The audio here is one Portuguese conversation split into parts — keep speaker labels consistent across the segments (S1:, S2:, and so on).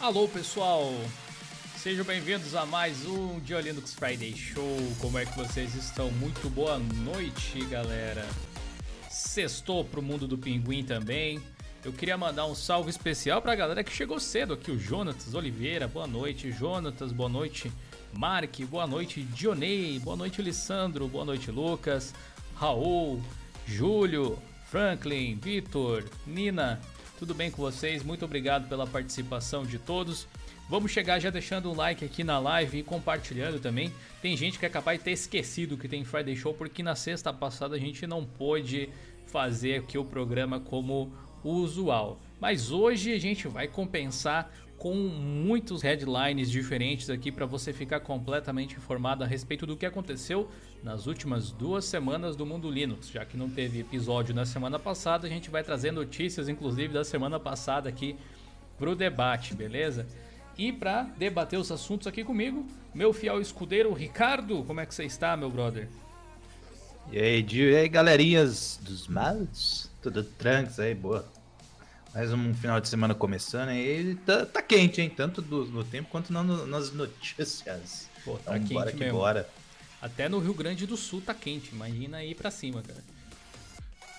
S1: Alô pessoal, sejam bem-vindos a mais um Dia Linux Friday Show. Como é que vocês estão? Muito boa noite, galera. Sextou pro mundo do pinguim também. Eu queria mandar um salve especial pra galera que chegou cedo aqui, o Jonatas Oliveira, boa noite, Jonatas, boa noite, Mark, boa noite, Dionei, boa noite, Lissandro, boa noite, Lucas, Raul, Júlio, Franklin, Vitor, Nina, tudo bem com vocês? Muito obrigado pela participação de todos. Vamos chegar já deixando um like aqui na live e compartilhando também. Tem gente que é capaz de ter esquecido que tem Friday Show porque na sexta passada a gente não pôde fazer aqui o programa como usual. Mas hoje a gente vai compensar com muitos headlines diferentes aqui para você ficar completamente informado a respeito do que aconteceu nas últimas duas semanas do mundo Linux. Já que não teve episódio na semana passada, a gente vai trazer notícias, inclusive da semana passada aqui para o debate, beleza? E para debater os assuntos aqui comigo, meu fiel escudeiro Ricardo, como é que você está, meu brother?
S2: E aí, Dio, e aí, galerinhas dos males? Tudo tranquilo aí, boa. Mais um final de semana começando e tá, tá quente, hein? Tanto do, no tempo quanto no, nas notícias.
S1: Pô, tá então, quente bora que mesmo. bora. Até no Rio Grande do Sul tá quente, imagina aí pra cima, cara.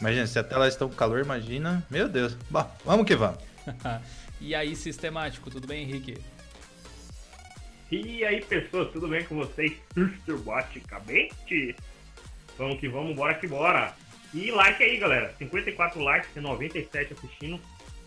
S2: Imagina, se até lá estão com calor, imagina. Meu Deus. Bom, vamos que vamos.
S1: e aí, sistemático, tudo bem, Henrique?
S3: E aí, pessoas, tudo bem com vocês? Sistemáticamente? Vamos que vamos, bora que bora. E like aí, galera. 54 likes, tem 97 assistindo.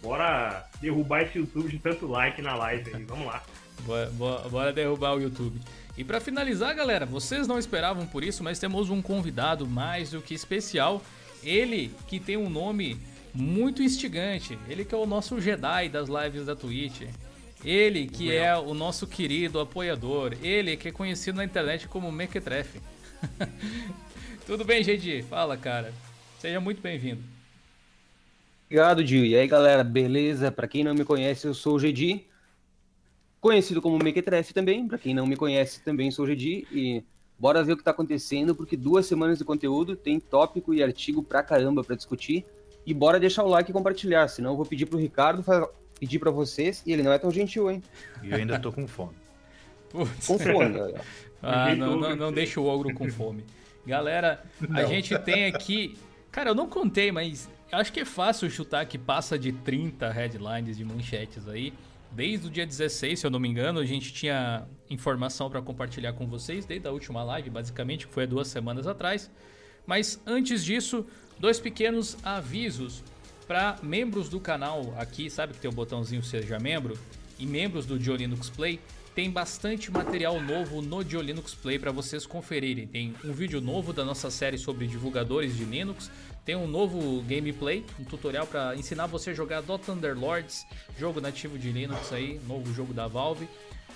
S3: Bora derrubar esse YouTube de tanto like na live aí. Vamos lá.
S1: bora, bora, bora derrubar o YouTube. E para finalizar, galera, vocês não esperavam por isso, mas temos um convidado mais do que especial. Ele que tem um nome muito instigante. Ele que é o nosso Jedi das lives da Twitch. Ele que é o nosso querido apoiador. Ele que é conhecido na internet como Mequetrefe. Tudo bem, gente? Fala, cara. Seja muito bem-vindo.
S4: Obrigado, Gil. E aí, galera, beleza? Para quem não me conhece, eu sou o Gedi, conhecido como Mequetrefe também. Para quem não me conhece, também sou o Gedi. E bora ver o que tá acontecendo, porque duas semanas de conteúdo, tem tópico e artigo pra caramba para discutir. E bora deixar o like e compartilhar, senão eu vou pedir pro Ricardo pedir para vocês, e ele não é tão gentil, hein?
S2: E eu ainda tô com fome.
S4: Putz. Com fome, galera.
S1: Ah, não, não, não deixa o ogro com fome. Galera, a gente tem aqui Cara, eu não contei, mas acho que é fácil chutar que passa de 30 headlines de manchetes aí. Desde o dia 16, se eu não me engano, a gente tinha informação para compartilhar com vocês, desde a última live, basicamente, que foi há duas semanas atrás. Mas antes disso, dois pequenos avisos para membros do canal aqui, sabe que tem o botãozinho Seja Membro? E membros do Diolinux Play, tem bastante material novo no Diolinux Play para vocês conferirem. Tem um vídeo novo da nossa série sobre divulgadores de Linux, tem um novo gameplay, um tutorial para ensinar você a jogar Dota Underlords, jogo nativo de Linux aí, novo jogo da Valve.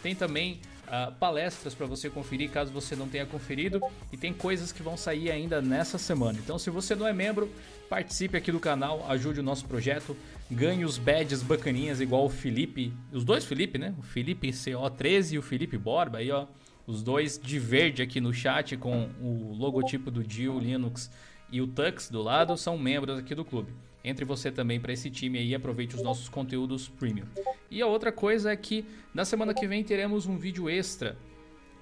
S1: Tem também uh, palestras para você conferir caso você não tenha conferido e tem coisas que vão sair ainda nessa semana. Então, se você não é membro, participe aqui do canal, ajude o nosso projeto, ganhe os badges bacaninhas igual o Felipe, os dois Felipe, né? O Felipe CO13 e o Felipe Borba aí, ó. Os dois de verde aqui no chat com o logotipo do Dio Linux e o Tux do lado são membros aqui do clube. Entre você também para esse time aí aproveite os nossos conteúdos premium. E a outra coisa é que na semana que vem teremos um vídeo extra.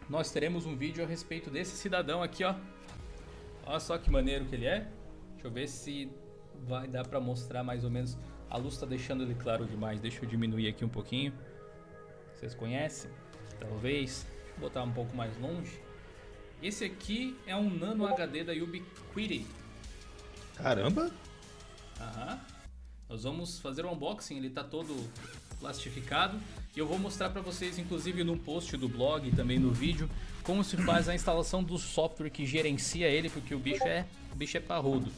S1: Nós teremos um vídeo a respeito desse cidadão aqui, ó. Olha só que maneiro que ele é. Deixa eu ver se vai dar para mostrar mais ou menos. A luz está deixando ele claro demais. Deixa eu diminuir aqui um pouquinho. Vocês conhecem? Talvez. Vou botar um pouco mais longe. Esse aqui é um Nano HD da Ubiquiti.
S2: Caramba!
S1: Aham. Nós vamos fazer o unboxing, ele está todo plastificado. E eu vou mostrar para vocês, inclusive no post do blog e também no vídeo, como se faz a instalação do software que gerencia ele, porque o bicho é, o bicho é parrudo.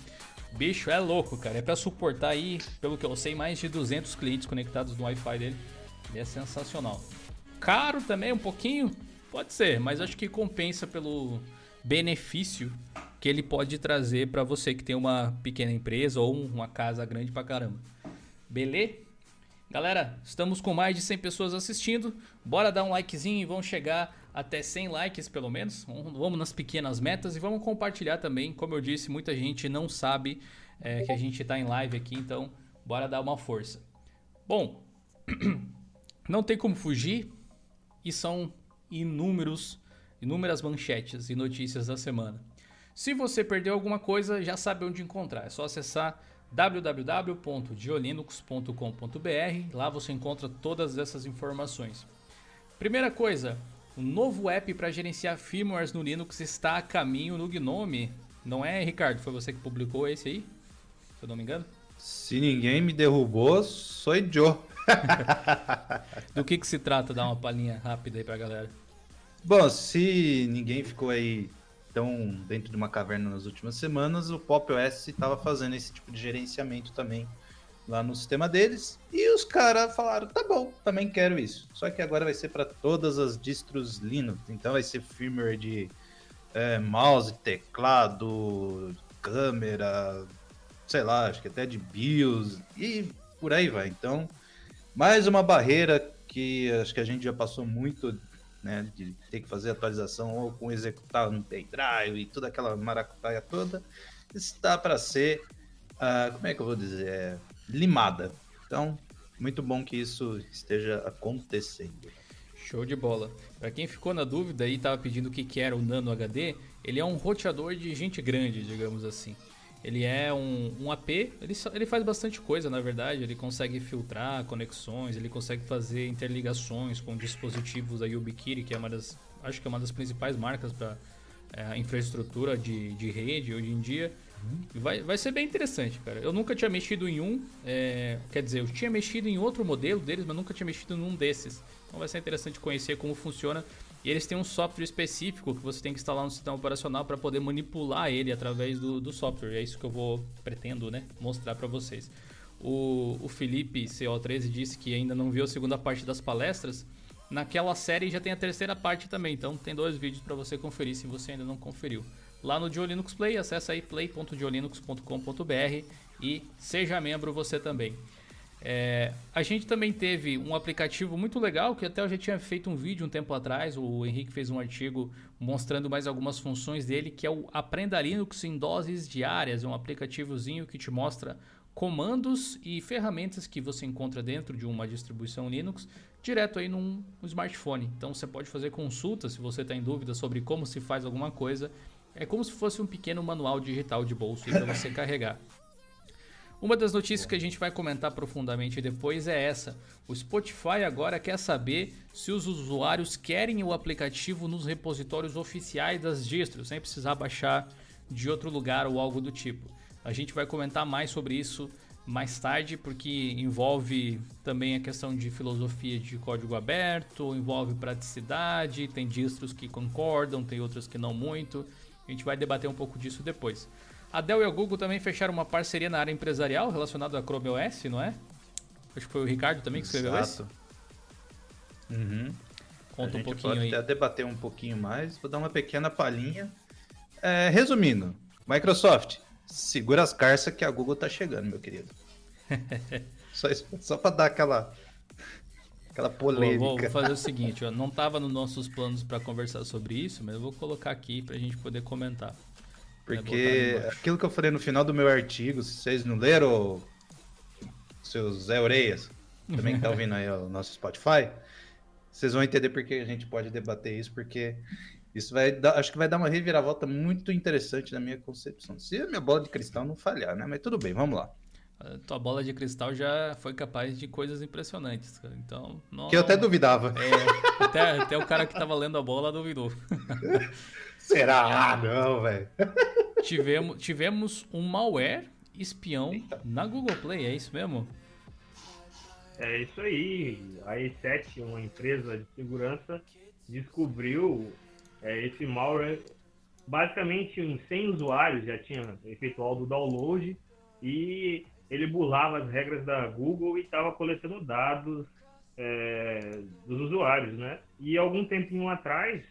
S1: O bicho é louco, cara. É para suportar aí, pelo que eu sei, mais de 200 clientes conectados no Wi-Fi dele. Ele é sensacional. Caro também, um pouquinho? Pode ser, mas acho que compensa pelo benefício que ele pode trazer para você que tem uma pequena empresa ou uma casa grande pra caramba. Beleza? Galera, estamos com mais de 100 pessoas assistindo. Bora dar um likezinho e vamos chegar até 100 likes pelo menos. Vamos nas pequenas metas e vamos compartilhar também. Como eu disse, muita gente não sabe é, que a gente está em live aqui, então bora dar uma força. Bom, não tem como fugir e são inúmeros, inúmeras manchetes e notícias da semana. Se você perdeu alguma coisa, já sabe onde encontrar. É só acessar www.diolinux.com.br. Lá você encontra todas essas informações. Primeira coisa, um novo app para gerenciar firmwares no Linux está a caminho no Gnome. Não é, Ricardo? Foi você que publicou esse aí? Se eu não me engano?
S2: Se ninguém me derrubou, sou Joe.
S1: Do que, que se trata? Dá uma palhinha rápida aí pra galera.
S2: Bom, se ninguém ficou aí estão dentro de uma caverna nas últimas semanas, o Pop OS estava fazendo esse tipo de gerenciamento também lá no sistema deles. E os caras falaram: tá bom, também quero isso. Só que agora vai ser para todas as distros Linux. Então vai ser firmware de é, mouse, teclado, câmera, sei lá, acho que até de BIOS e por aí vai. Então, mais uma barreira que acho que a gente já passou muito né? De ter que fazer atualização ou com executar no pendrive e toda aquela maracutaia toda, está para ser, uh, como é que eu vou dizer, é, limada. Então, muito bom que isso esteja acontecendo.
S1: Show de bola. Para quem ficou na dúvida e estava pedindo o que, que era o Nano HD, ele é um roteador de gente grande, digamos assim. Ele é um, um AP, ele, ele faz bastante coisa, na verdade. Ele consegue filtrar conexões, ele consegue fazer interligações com dispositivos da YubiKey, que é uma das, acho que é uma das principais marcas para é, infraestrutura de, de rede hoje em dia. Uhum. Vai, vai ser bem interessante, cara. Eu nunca tinha mexido em um, é, quer dizer, eu tinha mexido em outro modelo deles, mas nunca tinha mexido em um desses. Então vai ser interessante conhecer como funciona e eles têm um software específico que você tem que instalar no sistema operacional para poder manipular ele através do, do software. É isso que eu vou pretendo, né, mostrar para vocês. O, o Felipe CO13 disse que ainda não viu a segunda parte das palestras. Naquela série já tem a terceira parte também, então tem dois vídeos para você conferir se você ainda não conferiu. Lá no Diolinux Play, acessa aí play.diolinux.com.br e seja membro você também. É, a gente também teve um aplicativo muito legal que até eu já tinha feito um vídeo um tempo atrás. O Henrique fez um artigo mostrando mais algumas funções dele, que é o Aprenda Linux em doses diárias. É um aplicativozinho que te mostra comandos e ferramentas que você encontra dentro de uma distribuição Linux direto aí num smartphone. Então você pode fazer consulta se você está em dúvida sobre como se faz alguma coisa. É como se fosse um pequeno manual digital de bolso para você carregar. Uma das notícias que a gente vai comentar profundamente depois é essa. O Spotify agora quer saber se os usuários querem o aplicativo nos repositórios oficiais das distros, sem precisar baixar de outro lugar ou algo do tipo. A gente vai comentar mais sobre isso mais tarde, porque envolve também a questão de filosofia de código aberto, envolve praticidade, tem distros que concordam, tem outros que não muito. A gente vai debater um pouco disso depois. A Dell e a Google também fecharam uma parceria na área empresarial relacionada a Chrome OS, não é? Acho que foi o Ricardo também que escreveu
S2: Exato.
S1: esse. Uhum. Conta
S2: a
S1: um pouquinho
S2: pode
S1: aí.
S2: até debater um pouquinho mais, vou dar uma pequena palhinha. É, resumindo, Microsoft, segura as carças que a Google tá chegando, meu querido. só só para dar aquela aquela polêmica.
S1: Vou, vou fazer o seguinte, ó, não tava nos nossos planos para conversar sobre isso, mas eu vou colocar aqui pra gente poder comentar.
S2: Porque aquilo que eu falei no final do meu artigo, se vocês não leram, seus Zé Oreias, também que tá ouvindo aí o nosso Spotify, vocês vão entender porque a gente pode debater isso, porque isso vai dar, acho que vai dar uma reviravolta muito interessante na minha concepção. Se a minha bola de cristal não falhar, né? Mas tudo bem, vamos lá.
S1: A tua bola de cristal já foi capaz de coisas impressionantes, cara. Então,
S2: não, que eu até duvidava.
S1: É, até, até o cara que tava lendo a bola duvidou.
S2: Será? Ah, não, velho.
S1: Tivemos, tivemos um malware espião Eita. na Google Play, é isso mesmo?
S3: É isso aí. A E7, uma empresa de segurança, descobriu é, esse malware. Basicamente, em 100 usuários já tinha efetuado o download e ele burlava as regras da Google e estava coletando dados é, dos usuários, né? E algum tempinho atrás,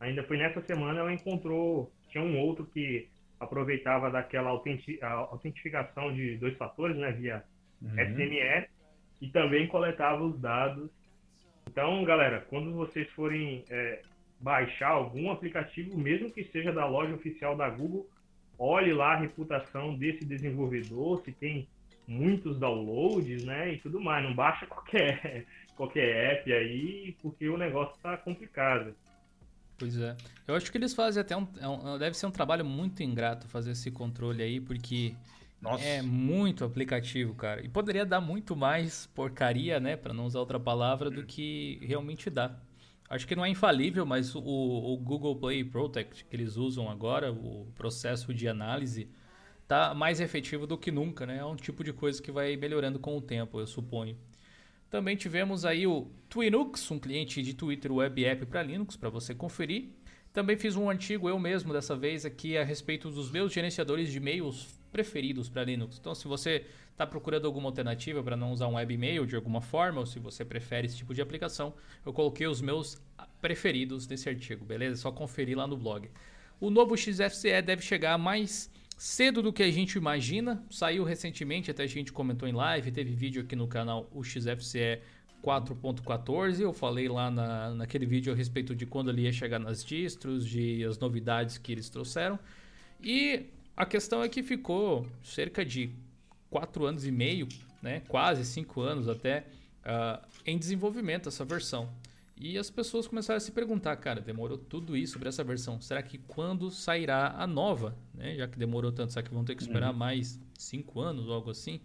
S3: ainda foi nessa semana, ela encontrou, tinha um outro que aproveitava daquela autenti autentificação de dois fatores, né, via
S2: Uhum.
S3: SMS, e também coletava os dados. Então, galera, quando vocês forem é, baixar algum aplicativo, mesmo que seja da loja oficial da Google, olhe lá a reputação desse desenvolvedor, se tem muitos downloads, né, e tudo mais. Não baixa qualquer, qualquer app aí, porque o negócio tá complicado.
S1: Pois é. Eu acho que eles fazem até um, é um- Deve ser um trabalho muito ingrato fazer esse controle aí, porque
S2: Nossa.
S1: é muito aplicativo, cara. E poderia dar muito mais porcaria, né? Pra não usar outra palavra, do que realmente dá. Acho que não é infalível, mas o, o Google Play Protect que eles usam agora, o processo de análise, tá mais efetivo do que nunca, né? É um tipo de coisa que vai melhorando com o tempo, eu suponho. Também tivemos aí o Twinux, um cliente de Twitter Web App para Linux, para você conferir. Também fiz um artigo eu mesmo dessa vez aqui a respeito dos meus gerenciadores de e-mails preferidos para Linux. Então, se você está procurando alguma alternativa para não usar um webmail de alguma forma, ou se você prefere esse tipo de aplicação, eu coloquei os meus preferidos nesse artigo, beleza? É só conferir lá no blog. O novo XFCE deve chegar mais cedo do que a gente imagina. Saiu recentemente, até a gente comentou em live, teve vídeo aqui no canal o XFCE 4.14. Eu falei lá na, naquele vídeo a respeito de quando ele ia chegar nas distros, de as novidades que eles trouxeram. E a questão é que ficou cerca de 4 anos e meio, né, quase 5 anos até, ah, em desenvolvimento essa versão. E as pessoas começaram a se perguntar, cara, demorou tudo isso para essa versão. Será que quando sairá a nova? Né? Já que demorou tanto, será que vão ter que esperar mais 5 anos ou algo assim?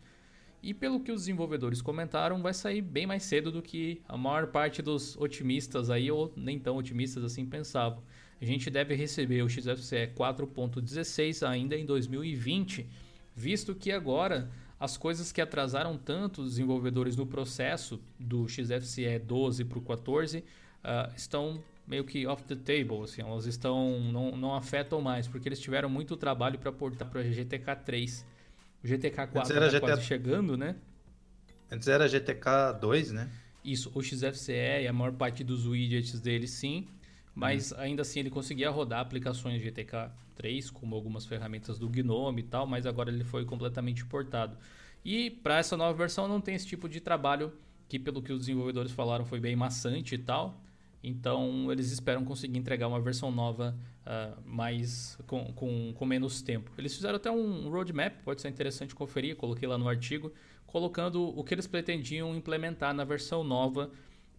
S1: E pelo que os desenvolvedores comentaram, vai sair bem mais cedo do que a maior parte dos otimistas aí, ou nem tão otimistas assim, pensavam. A gente deve receber o XFCE 4.16 ainda em 2020, visto que agora as coisas que atrasaram tanto os desenvolvedores no processo do XFCE 12 para o 14 ah, estão meio que off the table, assim, elas estão não, não afetam mais, porque eles tiveram muito trabalho para portar para GTK 3. O GTK 4
S2: Antes era
S1: está
S2: GTA
S1: quase chegando, né?
S2: Antes era GTK 2, né?
S1: Isso, o XFCE e a maior parte dos widgets dele sim, mas ainda assim ele conseguia rodar aplicações GTK 3, como algumas ferramentas do GNOME e tal, mas agora ele foi completamente portado. E para essa nova versão não tem esse tipo de trabalho que pelo que os desenvolvedores falaram foi bem maçante e tal. Então eles esperam conseguir entregar uma versão nova ah, mais com, com, com menos tempo. Eles fizeram até um roadmap, pode ser interessante conferir, coloquei lá no artigo, colocando o que eles pretendiam implementar na versão nova,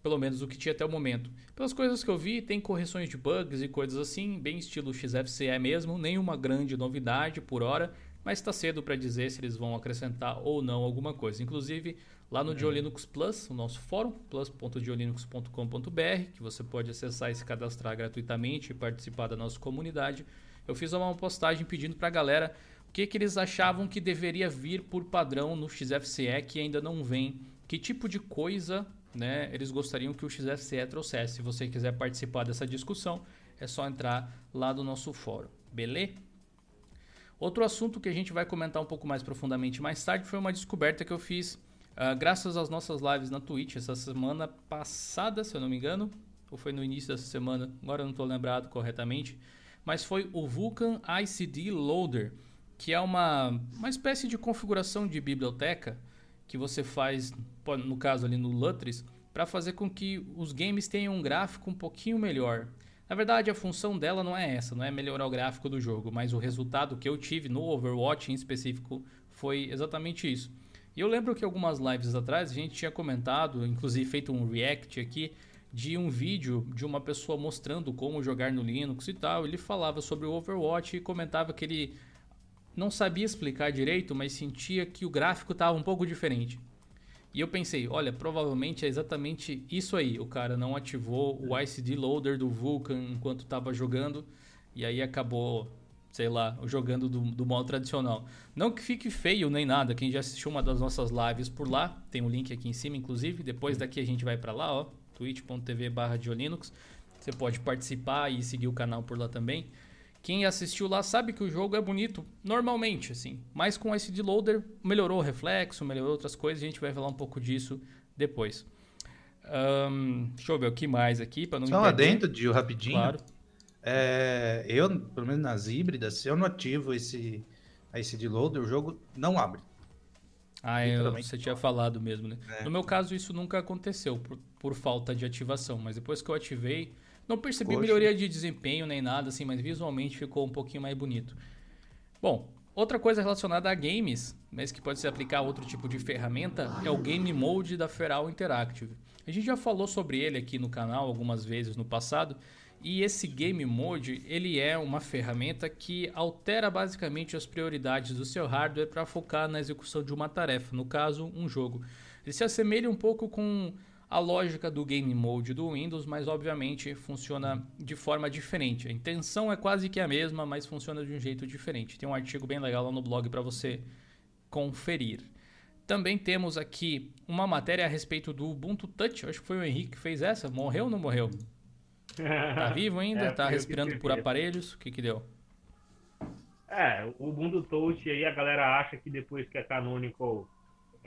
S1: pelo menos o que tinha até o momento. Pelas coisas que eu vi, tem correções de bugs e coisas assim, bem estilo XFCE mesmo, nenhuma grande novidade por hora, mas está cedo para dizer se eles vão acrescentar ou não alguma coisa. Inclusive, lá no Diolinux Plus, o nosso fórum, plus.diolinux.com.br, que você pode acessar e se cadastrar gratuitamente e participar da nossa comunidade, eu fiz uma postagem pedindo para a galera o que, que eles achavam que deveria vir por padrão no XFCE que ainda não vem, que tipo de coisa né, eles gostariam que o XFCE trouxesse. Se você quiser participar dessa discussão, é só entrar lá no nosso fórum, beleza? Outro assunto que a gente vai comentar um pouco mais profundamente mais tarde foi uma descoberta que eu fiz ah, graças às nossas lives na Twitch essa semana passada, se eu não me engano, ou foi no início dessa semana, agora eu não estou lembrado corretamente, mas foi o Vulkan ICD Loader, que é uma, uma espécie de configuração de biblioteca que você faz, no caso ali no Lutris, para fazer com que os games tenham um gráfico um pouquinho melhor. Na verdade, a função dela não é essa, não é melhorar o gráfico do jogo, mas o resultado que eu tive no Overwatch em específico foi exatamente isso. E eu lembro que algumas lives atrás a gente tinha comentado, inclusive feito um react aqui, de um vídeo de uma pessoa mostrando como jogar no Linux e tal. Ele falava sobre o Overwatch e comentava que ele não sabia explicar direito, mas sentia que o gráfico estava um pouco diferente. E eu pensei, olha, provavelmente é exatamente isso aí. O cara não ativou o ICD Loader do Vulkan enquanto estava jogando e aí acabou, sei lá, jogando do, do modo tradicional. Não que fique feio nem nada. Quem já assistiu uma das nossas lives por lá, tem um link aqui em cima, inclusive. Depois daqui a gente vai para lá, ó, twitch.tv/diolinux. Você pode participar e seguir o canal por lá também. Quem assistiu lá sabe que o jogo é bonito normalmente, assim. Mas com esse de loader melhorou o reflexo, melhorou outras coisas. A gente vai falar um pouco disso depois. Ahn, deixa eu ver o que mais aqui para não
S2: Só um
S1: perder.
S2: adendo, Dio, rapidinho.
S1: Claro.
S2: é, eu, pelo menos nas híbridas, se eu não ativo esse, esse de loader, o jogo não abre.
S1: Ah, eu, você tinha falado mesmo, né?
S2: É.
S1: No meu caso, isso nunca aconteceu por, por falta de ativação, mas depois que eu ativei, não percebi
S2: Poxa.
S1: melhoria de desempenho nem nada, assim, mas visualmente ficou um pouquinho mais bonito. Bom, outra coisa relacionada a games, mas que pode se aplicar a outro tipo de ferramenta, é o Game Mode da Feral Interactive. A gente já falou sobre ele aqui no canal algumas vezes no passado, e esse Game Mode, ele é uma ferramenta que altera basicamente as prioridades do seu hardware para focar na execução de uma tarefa, no caso, um jogo. Ele se assemelha um pouco com a lógica do Game Mode do Windows, mas obviamente funciona de forma diferente. A intenção é quase que a mesma, mas funciona de um jeito diferente. Tem um artigo bem legal lá no blog para você conferir. Também temos aqui uma matéria a respeito do Ubuntu Touch. Acho que foi o Henrique que fez essa. Morreu ou não morreu? Tá vivo ainda?
S3: É,
S1: tá respirando por aparelhos? O que que deu?
S3: É, o Ubuntu Touch aí a galera acha que depois que a Canonical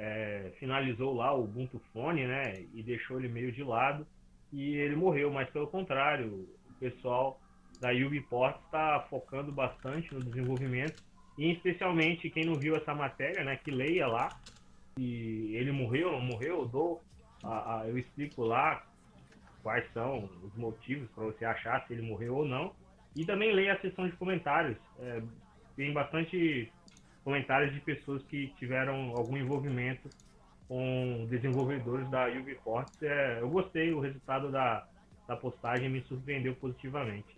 S3: é, finalizou lá o Ubuntu Phone, né, e deixou ele meio de lado, e ele morreu, mas pelo contrário, o pessoal da Ubiport está focando bastante no desenvolvimento, e especialmente quem não viu essa matéria, né, que leia lá, e ele morreu, não morreu, eu dou, a- a- eu explico lá quais são os motivos para você achar se ele morreu ou não, e também leia a seção de comentários. É, tem bastante comentários de pessoas que tiveram algum envolvimento com desenvolvedores da Ubiport. É, eu gostei, o resultado da, da postagem me surpreendeu positivamente.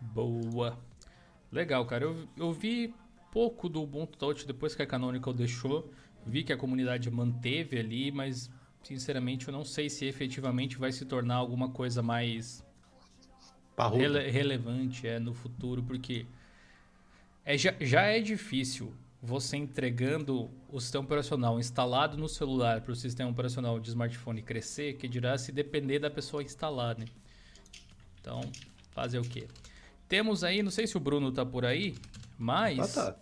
S1: Boa. Legal, cara. Eu, eu vi pouco do Ubuntu Touch depois que a Canonical deixou. Vi que a comunidade manteve ali, mas sinceramente eu não sei se efetivamente vai se tornar alguma coisa mais rele- relevante é, no futuro, porque é, já, já é difícil você entregando o sistema operacional instalado no celular para o sistema operacional de smartphone crescer, que dirá se depender da pessoa instalar, né? Então, fazer o quê? Temos aí, não sei se o Bruno tá por aí, mas
S2: Ah, tá.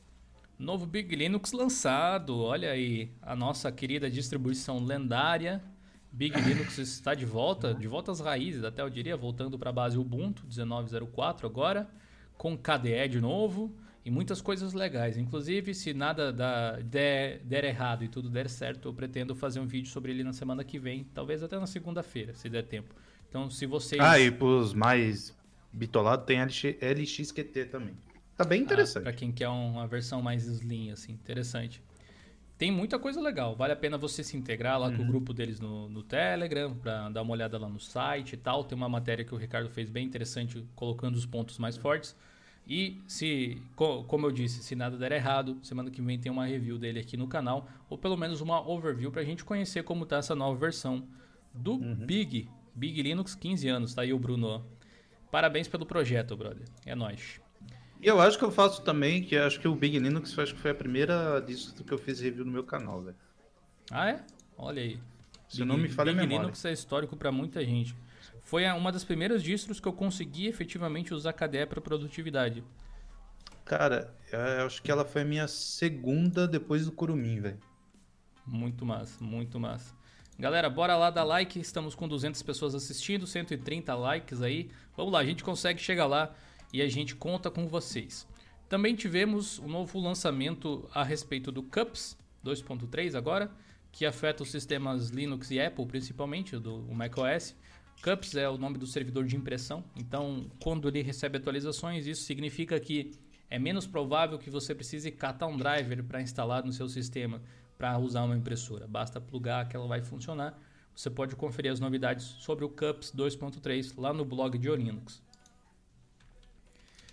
S1: novo Big Linux lançado. Olha aí, a nossa querida distribuição lendária Big Linux está de volta, de volta às raízes, até eu diria, voltando para a base Ubuntu 19.04 agora, com KDE de novo e muitas coisas legais. Inclusive, se nada da- der, der errado e tudo der certo, eu pretendo fazer um vídeo sobre ele na semana que vem, talvez até na segunda-feira, se der tempo. Então, se vocês
S2: Ah, e pros mais bitolados tem LX, LXQT também. Tá bem interessante.
S1: Para quem quer uma versão mais slim, assim, interessante. Tem muita coisa legal. Vale a pena você se integrar lá com o grupo deles no, no Telegram, para dar uma olhada lá no site e tal. Tem uma matéria que o Ricardo fez bem interessante, colocando os pontos mais fortes. E se, co- como eu disse, se nada der errado, semana que vem tem uma review dele aqui no canal, ou pelo menos uma overview pra gente conhecer como tá essa nova versão do Big, Big Linux 15 anos, tá aí o Bruno. Parabéns pelo projeto, brother. É nóis.
S2: E eu acho que eu faço também, que acho que o Big Linux acho que foi a primeira disso que eu fiz review no meu canal, velho.
S1: Ah, é? Olha aí.
S2: Se não me falha a
S1: Big
S2: memória.
S1: Linux é histórico para muita gente. Foi uma das primeiras distros que eu consegui efetivamente usar KDE para produtividade.
S2: Cara, eu acho que ela foi a minha segunda depois do Kurumin, velho.
S1: Muito massa, muito massa. Galera, bora lá dar like. Estamos com 200 pessoas assistindo, 130 likes aí. Vamos lá, a gente consegue chegar lá e a gente conta com vocês. Também tivemos um novo lançamento a respeito do Cups 2.3 agora, que afeta os sistemas Linux e Apple, principalmente do macOS. Cups é o nome do servidor de impressão, então quando ele recebe atualizações, isso significa que é menos provável que você precise catar um driver para instalar no seu sistema para usar uma impressora. Basta plugar que ela vai funcionar. Você pode conferir as novidades sobre o Cups 2.3 lá no blog de Linux.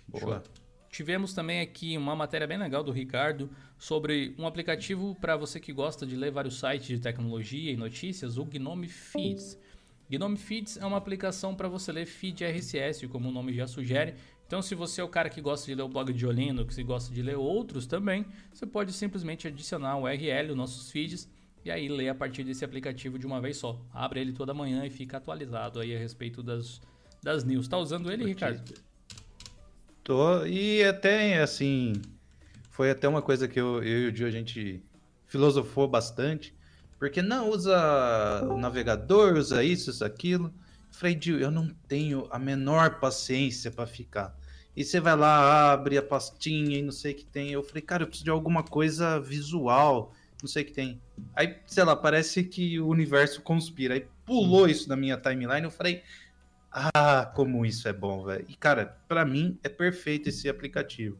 S2: Boa.
S1: Tivemos também aqui uma matéria bem legal do Ricardo sobre um aplicativo para você que gosta de ler vários sites de tecnologia e notícias, o Gnome Feeds. Gnome Feeds é uma aplicação para você ler feed RSS, como o nome já sugere. Então, se você é o cara que gosta de ler o blog de Linux e gosta de ler outros também, você pode simplesmente adicionar o URL, os nossos feeds, e aí ler a partir desse aplicativo de uma vez só. Abre ele toda manhã e fica atualizado aí a respeito das, das news. Tá usando ele, Ricardo?
S2: Tô, e até, assim, foi até uma coisa que eu, eu e o Gil, a gente filosofou bastante, porque não usa o navegador, usa isso, isso, aquilo. Falei, Gil, eu não tenho a menor paciência para ficar. E você vai lá, abre a pastinha e não sei o que tem. Eu falei, cara, eu preciso de alguma coisa visual, não sei o que tem. Aí, sei lá, parece que o universo conspira. Aí pulou isso na minha timeline. Eu falei, ah, como isso é bom, velho. E, cara, para mim é perfeito esse aplicativo.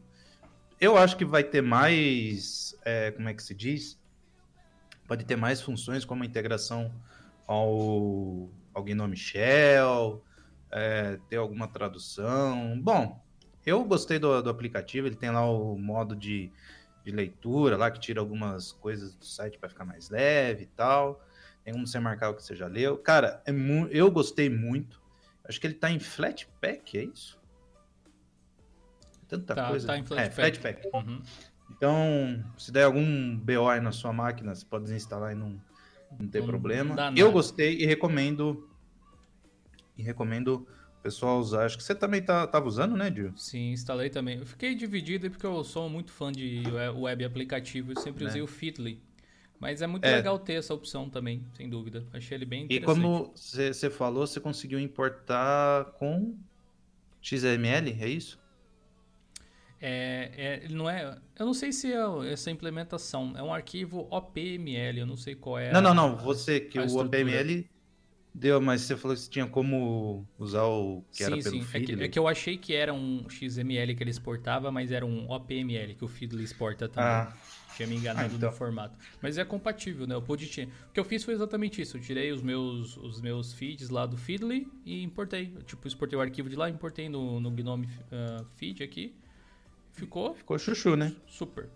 S2: Eu acho que vai ter mais. É, como é que se diz? Pode ter mais funções, como a integração ao, ao Gnome Shell, é, ter alguma tradução. Bom, eu gostei do, do aplicativo, ele tem lá o modo de, de leitura lá, que tira algumas coisas do site para ficar mais leve e tal. Tem como você marcar o que você já leu. Cara, é eu gostei muito. Acho que ele tá em Flatpak, é isso? Tanta tá, coisa. Tá em Flatpak. É, Flatpak. Uhum. Então, se der algum BO aí na sua máquina, você pode desinstalar e não, não ter não, problema. Eu gostei e recomendo. E recomendo pessoal usar. Acho que você também tá, tava usando, né, Dio?
S1: Sim, instalei também. Eu fiquei dividido porque eu sou muito fã de web aplicativo. Eu sempre usei é. o Fitly. Mas é muito é. legal ter essa opção também, sem dúvida. Achei ele bem interessante.
S2: E como você falou, você conseguiu importar com XML, é isso?
S1: É, é, não é, eu não sei se é essa implementação. É um arquivo OPML, eu não sei qual é.
S2: Não, a, não, não. Você que o OPML Deu, mas você falou que você tinha como usar o que sim, era pelo sim. Feedly.
S1: É que, é que eu achei que era um XML que ele exportava, mas era um OPML que o Feedly exporta também. Ah. Tinha me enganado ah, então. no formato. Mas é compatível, né? Eu pude ter. O que eu fiz foi exatamente isso. Eu tirei os meus, os meus feeds lá do Feedly e importei. Tipo, exportei o arquivo de lá, importei no, no Gnome uh, Feed aqui. Ficou.
S2: Ficou chuchu, né?
S1: Super.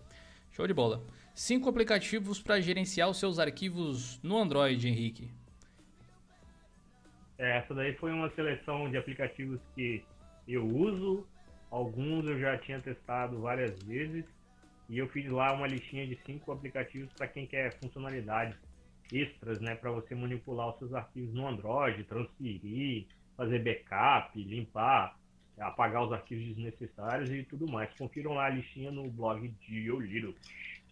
S1: Show de bola. Cinco aplicativos para gerenciar os seus arquivos no Android, Henrique.
S3: É, essa daí foi uma seleção de aplicativos que eu uso, alguns eu já tinha testado várias vezes, e eu fiz lá uma listinha de cinco aplicativos para quem quer funcionalidades extras, né, para você manipular os seus arquivos no Android, transferir, fazer backup, limpar, apagar os arquivos desnecessários e tudo mais. Confiram lá a listinha no blog de Linux.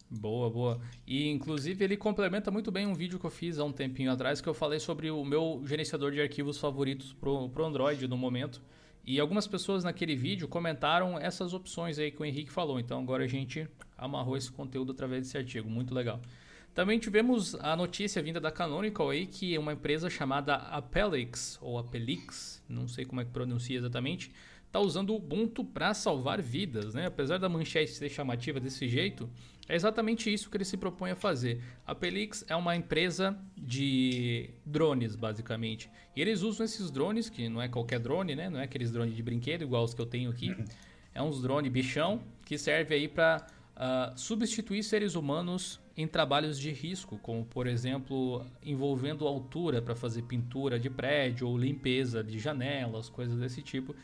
S1: Boa, boa. E inclusive ele complementa muito bem um vídeo que eu fiz há um tempinho atrás que eu falei sobre o meu gerenciador de arquivos favoritos pro, pro Android no momento. E algumas pessoas naquele vídeo comentaram essas opções aí que o Henrique falou. Então agora a gente amarrou esse conteúdo através desse artigo. Muito legal. Também tivemos a notícia vinda da Canonical aí que é uma empresa chamada Apelix ou Apelix, não sei como é que pronuncia exatamente, está usando o Ubuntu para salvar vidas, né? Apesar da manchete ser chamativa desse jeito, é exatamente isso que ele se propõe a fazer. A Pelix é uma empresa de drones, basicamente. E eles usam esses drones, que não é qualquer drone, né? Não é aqueles drones de brinquedo igual os que eu tenho aqui. É uns drones bichão que serve aí para uh, ah, substituir seres humanos em trabalhos de risco, como por exemplo envolvendo altura para fazer pintura de prédio ou limpeza de janelas, coisas desse tipo.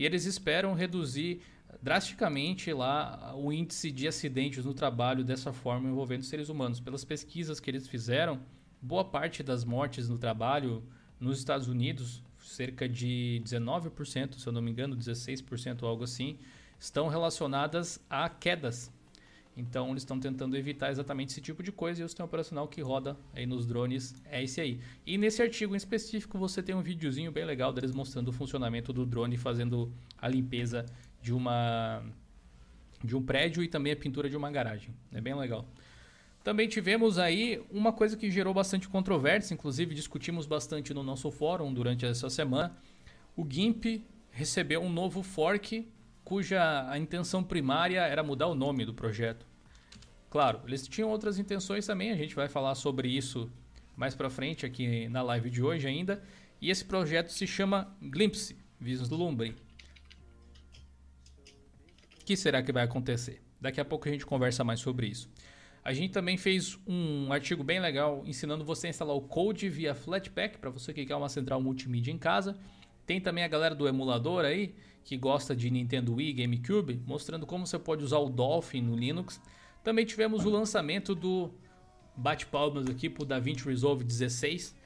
S1: E eles esperam reduzir drasticamente lá o índice de acidentes no trabalho dessa forma envolvendo seres humanos. Pelas pesquisas que eles fizeram, boa parte das mortes no trabalho nos Estados Unidos, cerca de 19%, se eu não me engano, 16% ou algo assim, estão relacionadas a quedas. Então eles estão tentando evitar exatamente esse tipo de coisa e o sistema operacional que roda aí nos drones é esse aí. E nesse artigo em específico você tem um videozinho bem legal deles mostrando o funcionamento do drone fazendo a limpeza de uma de um prédio e também a pintura de uma garagem. É bem legal. Também tivemos aí uma coisa que gerou bastante controvérsia, inclusive discutimos bastante no nosso fórum durante essa semana. O GIMP recebeu um novo fork cuja a intenção primária era mudar o nome do projeto. Claro, eles tinham outras intenções também, a gente vai falar sobre isso mais para frente aqui na live de hoje ainda. E esse projeto se chama Glimpse, Vislumbre que será que vai acontecer? Daqui a pouco a gente conversa mais sobre isso. A gente também fez um artigo bem legal ensinando você a instalar o Code via Flatpak para você que quer uma central multimídia em casa. Tem também a galera do emulador aí que gosta de Nintendo Wii, GameCube, mostrando como você pode usar o Dolphin no Linux. Também tivemos o lançamento do bate-palmas aqui para o DaVinci Resolve 16.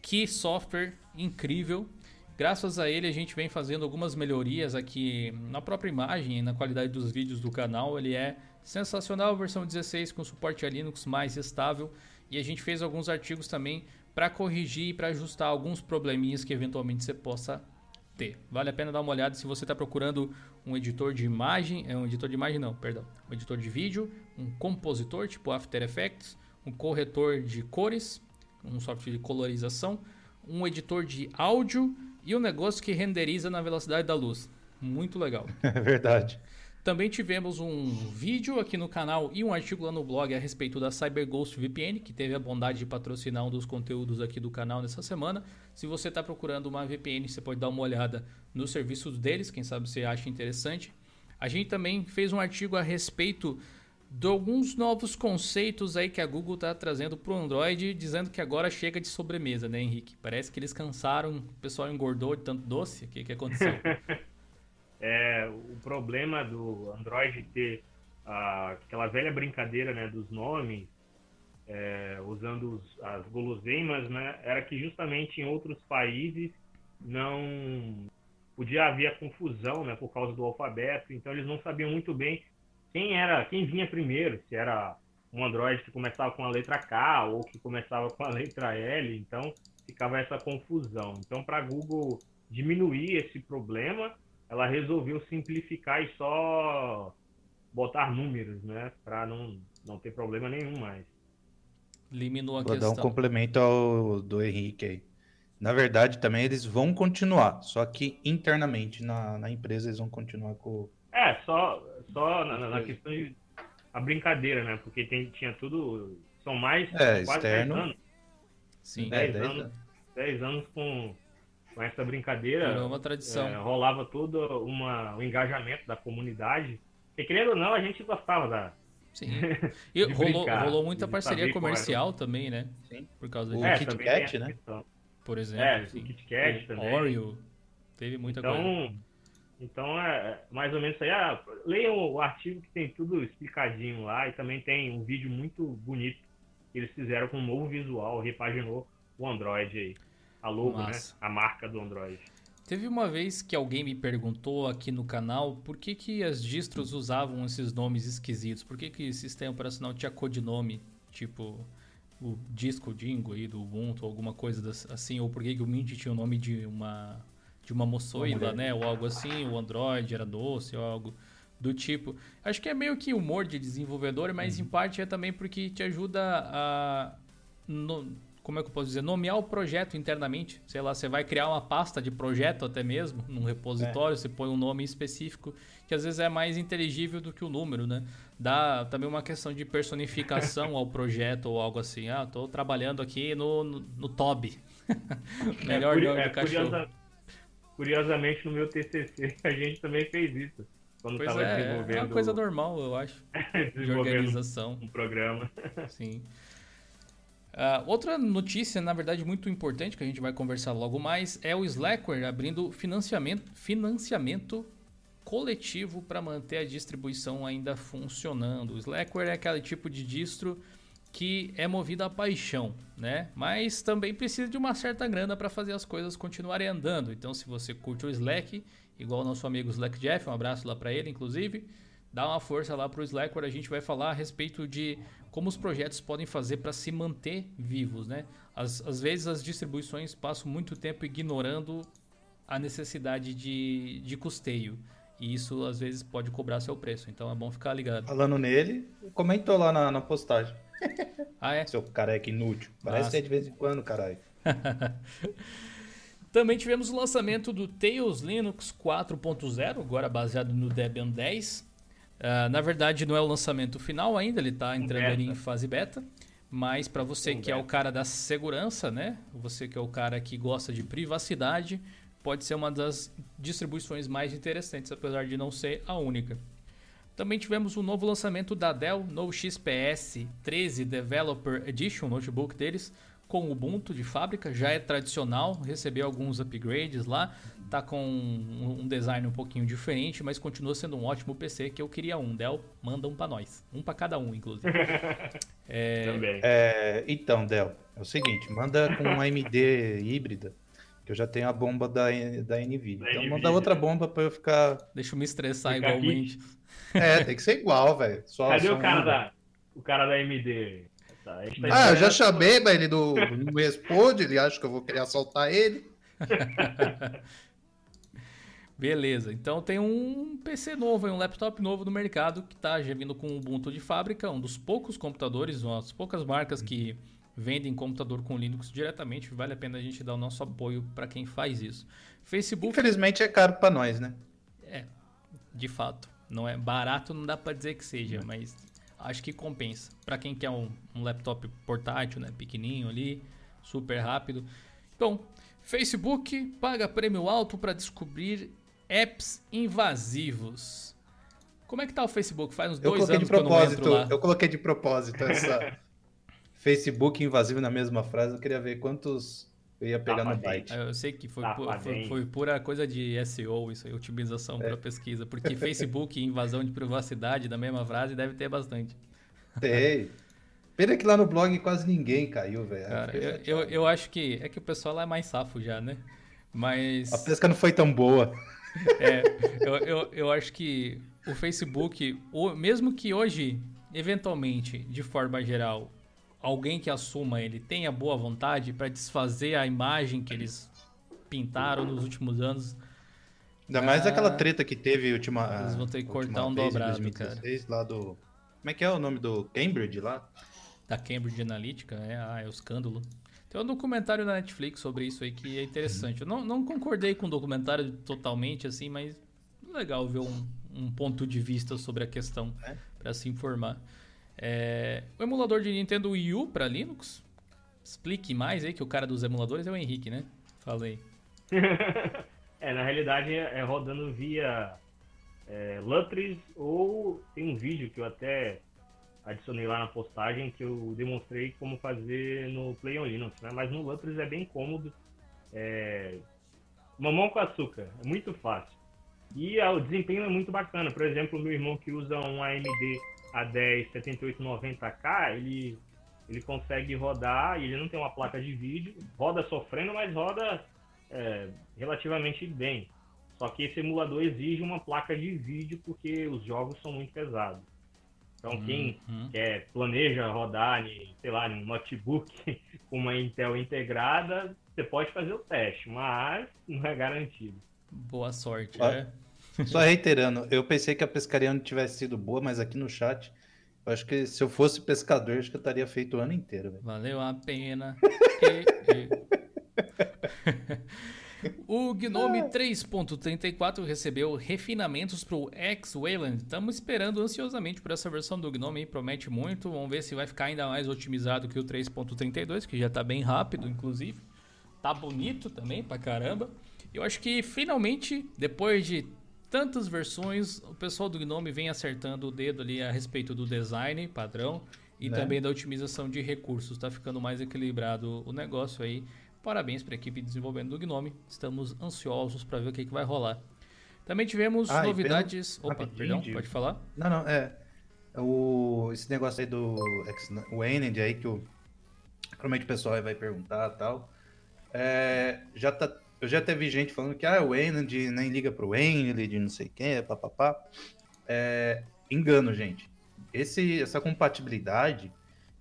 S1: Que software incrível! Graças a ele a gente vem fazendo algumas melhorias aqui na própria imagem e na qualidade dos vídeos do canal. Ele é sensacional, versão 16 com suporte a Linux mais estável. E a gente fez alguns artigos também para corrigir e para ajustar alguns probleminhas que eventualmente você possa ter. Vale a pena dar uma olhada se você está procurando um editor de imagem, é um editor de imagem não, perdão, um editor de vídeo, um compositor tipo After Effects, um corretor de cores, um software de colorização, um editor de áudio e um negócio que renderiza na velocidade da luz. Muito legal.
S2: É verdade.
S1: Também tivemos um vídeo aqui no canal e um artigo lá no blog a respeito da CyberGhost VPN, que teve a bondade de patrocinar um dos conteúdos aqui do canal nessa semana. Se você está procurando uma VPN, você pode dar uma olhada nos serviços deles, quem sabe você acha interessante. A gente também fez um artigo a respeito de alguns novos conceitos aí que a Google está trazendo para o Android, dizendo que agora chega de sobremesa, né, Henrique? Parece que eles cansaram, o pessoal engordou de tanto doce. O que, que aconteceu?
S3: É, o problema do Android ter aquela velha brincadeira né, dos nomes, é, usando os, as guloseimas, né, era que justamente em outros países não podia haver confusão né, por causa do alfabeto, então eles não sabiam muito bem quem era, quem vinha primeiro, se era um Android que começava com a letra K ou que começava com a letra L, então ficava essa confusão. Então, para Google diminuir esse problema, ela resolveu simplificar e só botar números, né? Para não, não ter problema nenhum mais.
S1: Eliminou a
S2: Vou
S1: questão.
S2: dar um complemento ao do Henrique aí. Na verdade, também eles vão continuar, só que internamente na, na empresa eles vão continuar com.
S3: É, só, só na, na questão de a brincadeira, né? Porque tem, tinha tudo. São mais
S2: É,
S3: quase
S2: externo.
S3: 10 anos.
S1: Sim,
S2: É,
S3: 10
S2: 10
S3: anos. 10 anos com, com essa brincadeira.
S1: virou uma tradição.
S3: É, rolava todo uma, o engajamento da comunidade. E querendo ou não, a gente gostava da.
S1: Sim. E rolou,
S3: brincar,
S1: rolou muita parceria comercial também, né?
S2: Sim.
S1: Por causa
S2: O
S1: disso.
S3: é,
S2: Kit Kat, né?
S3: questão.
S1: Por exemplo.
S3: É,
S1: sim.
S3: o Kit Kat
S1: O
S3: também.
S1: Oreo. Teve muita coisa.
S3: Então, então é é mais ou menos isso aí. Ah, leiam o artigo que tem tudo explicadinho lá e também tem um vídeo muito bonito que eles fizeram com um novo visual, repaginou o Android aí. A logo,
S1: Massa.
S3: né? A marca do Android.
S1: Teve uma vez que alguém me perguntou aqui no canal por que, que as distros usavam esses nomes esquisitos. Por que, que o sistema operacional tinha codinome, tipo o Disco Dingo aí do Ubuntu, alguma coisa assim, ou por que, que o Mint tinha o nome de uma de uma moçoila, né, ou algo assim, o Android era doce, ou algo do tipo. Acho que é meio que humor de desenvolvedor, mas em parte é também porque te ajuda a no- como é que eu posso dizer, nomear o projeto internamente. Sei lá, você vai criar uma pasta de projeto até mesmo, num repositório, você põe um nome específico, que às vezes é mais inteligível do que o número, né? Dá também uma questão de personificação ao projeto ou algo assim. Ah, tô trabalhando aqui no, no, no Toby. Melhor
S3: curi-
S1: nome
S3: é,
S1: do cachorro.
S3: curiosa- curiosamente, no meu TCC, a gente também fez isso. Quando
S1: Pois é, é
S3: desenvolvendo,
S1: uma coisa normal, eu acho, de organização.
S3: um programa.
S1: Sim. Ah, outra notícia, na verdade, muito importante, que a gente vai conversar logo mais, é o Slackware abrindo financiamento, financiamento coletivo para manter a distribuição ainda funcionando. O Slackware é aquele tipo de distro que é movido à paixão, né? Mas também precisa de uma certa grana para fazer as coisas continuarem andando. Então, se você curte o Slack, igual o nosso amigo Slack Jeff, um abraço lá para ele, inclusive, dá uma força lá para o Slackware. A gente vai falar a respeito de como os projetos podem fazer para se manter vivos, né? Às, às vezes as distribuições passam muito tempo ignorando a necessidade de, de custeio. E isso às vezes pode cobrar seu preço. Então é bom ficar ligado.
S2: Falando nele, comentou lá na, na postagem.
S1: Ah, é?
S2: Seu careca inútil. Parece ser de vez em quando, caralho.
S1: Também tivemos o lançamento do Tails Linux 4.0, agora baseado no Debian 10. Ah, na verdade, não é o lançamento final ainda, ele está entrando
S3: Beta.
S1: ali em fase beta. Mas para você que é o cara da segurança, né? Você que é o cara que gosta de privacidade, pode ser uma das distribuições mais interessantes, apesar de não ser a única. Também tivemos o novo lançamento da Dell no XPS 13 Developer Edition, notebook deles, com Ubuntu de fábrica, já é tradicional, recebeu alguns upgrades lá, tá com um um design um pouquinho diferente, mas continua sendo um ótimo PC que eu queria um. Dell, manda um pra nós, um pra cada um, inclusive. É,
S3: Também.
S2: É, então, Del, é o seguinte, manda com uma AMD híbrida, que eu já tenho a bomba da, da NVIDIA.
S3: Da
S2: Então
S3: NVIDIA.
S2: manda outra bomba pra eu ficar...
S1: deixa eu me estressar
S3: Fica
S1: igualmente.
S2: É, tem que ser igual, velho.
S3: Cadê
S2: só
S3: o cara
S2: um-
S3: da. O cara da MD? Tá, tá
S2: Ah, eu já chamei, mas ele não, não me responde, ele acha que eu vou querer assaltar ele.
S1: Beleza, então tem um PC novo, um laptop novo no mercado que está já vindo com Ubuntu de fábrica, um dos poucos computadores, uma das poucas marcas que vendem computador com Linux diretamente. Vale a pena a gente dar o nosso apoio para quem faz isso. Facebook,
S2: Infelizmente é caro pra nós, né?
S1: é, de fato, não é barato, não dá para dizer que seja, mas acho que compensa. Para quem quer um, um laptop portátil, né, pequenininho ali, super rápido. Bom, Facebook paga prêmio alto para descobrir apps invasivos. Como é que tá o Facebook? Faz uns
S2: Eu
S1: dois anos que eu não
S2: propósito,
S1: entro lá.
S2: eu coloquei de propósito essa Facebook invasivo na mesma frase. Eu queria ver quantos eu ia pegar no
S3: Safadinho.
S2: byte.
S1: Eu sei que foi, pu- foi, foi pura coisa de SEO, isso aí, otimização
S2: É.
S1: para pesquisa, porque Facebook e invasão de privacidade da mesma frase deve ter bastante.
S2: Tem. Pena que lá no blog quase ninguém caiu, velho.
S1: Cara, eu, eu, eu acho que é que o pessoal lá é mais safo já, né? Mas
S2: A pesca não foi tão boa.
S1: é, eu, eu, eu acho que o Facebook, o- mesmo que hoje, eventualmente, de forma geral, alguém que assuma ele tenha boa vontade para desfazer a imagem que eles pintaram nos últimos anos,
S2: Ainda mais
S1: Ah.
S2: aquela treta que teve última.
S1: Eles vão ter que cortar um
S2: vez,
S1: dobrado,
S2: 2016, lá do. Como é que é o nome do Cambridge lá?
S1: da Cambridge Analytica, é, ah, é o escândalo. Tem um documentário na Netflix sobre isso aí que é interessante. Eu não, não concordei com o documentário totalmente, assim, mas legal ver um, um ponto de vista sobre a questão
S2: É.
S1: para se informar. É, o emulador de Nintendo Wii U para Linux? Explique mais aí, que o cara dos emuladores é o Henrique, né? Fala aí.
S3: é, na realidade é rodando via é, Lutris ou tem um vídeo que eu até adicionei lá na postagem que eu demonstrei como fazer no Play on Linux, né? Mas no Lutris é bem cômodo. É... Mamão com açúcar, é muito fácil. E ah, o desempenho é muito bacana. Por exemplo, meu irmão que usa um AMD A10 7890K, ele, ele consegue rodar e ele não tem uma placa de vídeo, roda sofrendo, mas roda é, relativamente bem. Só que esse emulador exige uma placa de vídeo porque os jogos são muito pesados. Então quem
S1: Uhum.
S3: quer, planeja rodar, em, sei lá, um notebook com uma Intel integrada, você pode fazer o teste, mas não é garantido.
S1: Boa sorte,
S2: Ah.
S1: né?
S2: Só reiterando, eu pensei que a pescaria não tivesse sido boa, mas aqui no chat, eu acho que se eu fosse pescador, acho que eu estaria feito o ano inteiro, velho.
S1: Valeu a pena. E- e. o Gnome 3.34 recebeu refinamentos para o X-Wayland. Estamos esperando ansiosamente por essa versão do Gnome, promete muito. Vamos ver se vai ficar ainda mais otimizado que o 3.32, que já está bem rápido, inclusive. Tá bonito também pra caramba. Eu acho que finalmente, depois de tantas versões, o pessoal do Gnome vem acertando o dedo ali a respeito do design padrão e
S2: Né?
S1: também da otimização de recursos. Tá ficando mais equilibrado o negócio aí. Parabéns para a equipe de desenvolvimento do Gnome. Estamos ansiosos para ver o que, que vai rolar. Também tivemos
S2: Ah,
S1: novidades.
S2: pelo-
S1: Opa, perdão, pode falar?
S2: Não, não, é. O, esse negócio aí do o Ened aí que o, provavelmente o pessoal vai perguntar e tal. É, já tá, eu já teve gente falando que ah, o Ened nem liga pro Ened, de não sei quem, papapá. É, engano, gente. Esse, essa compatibilidade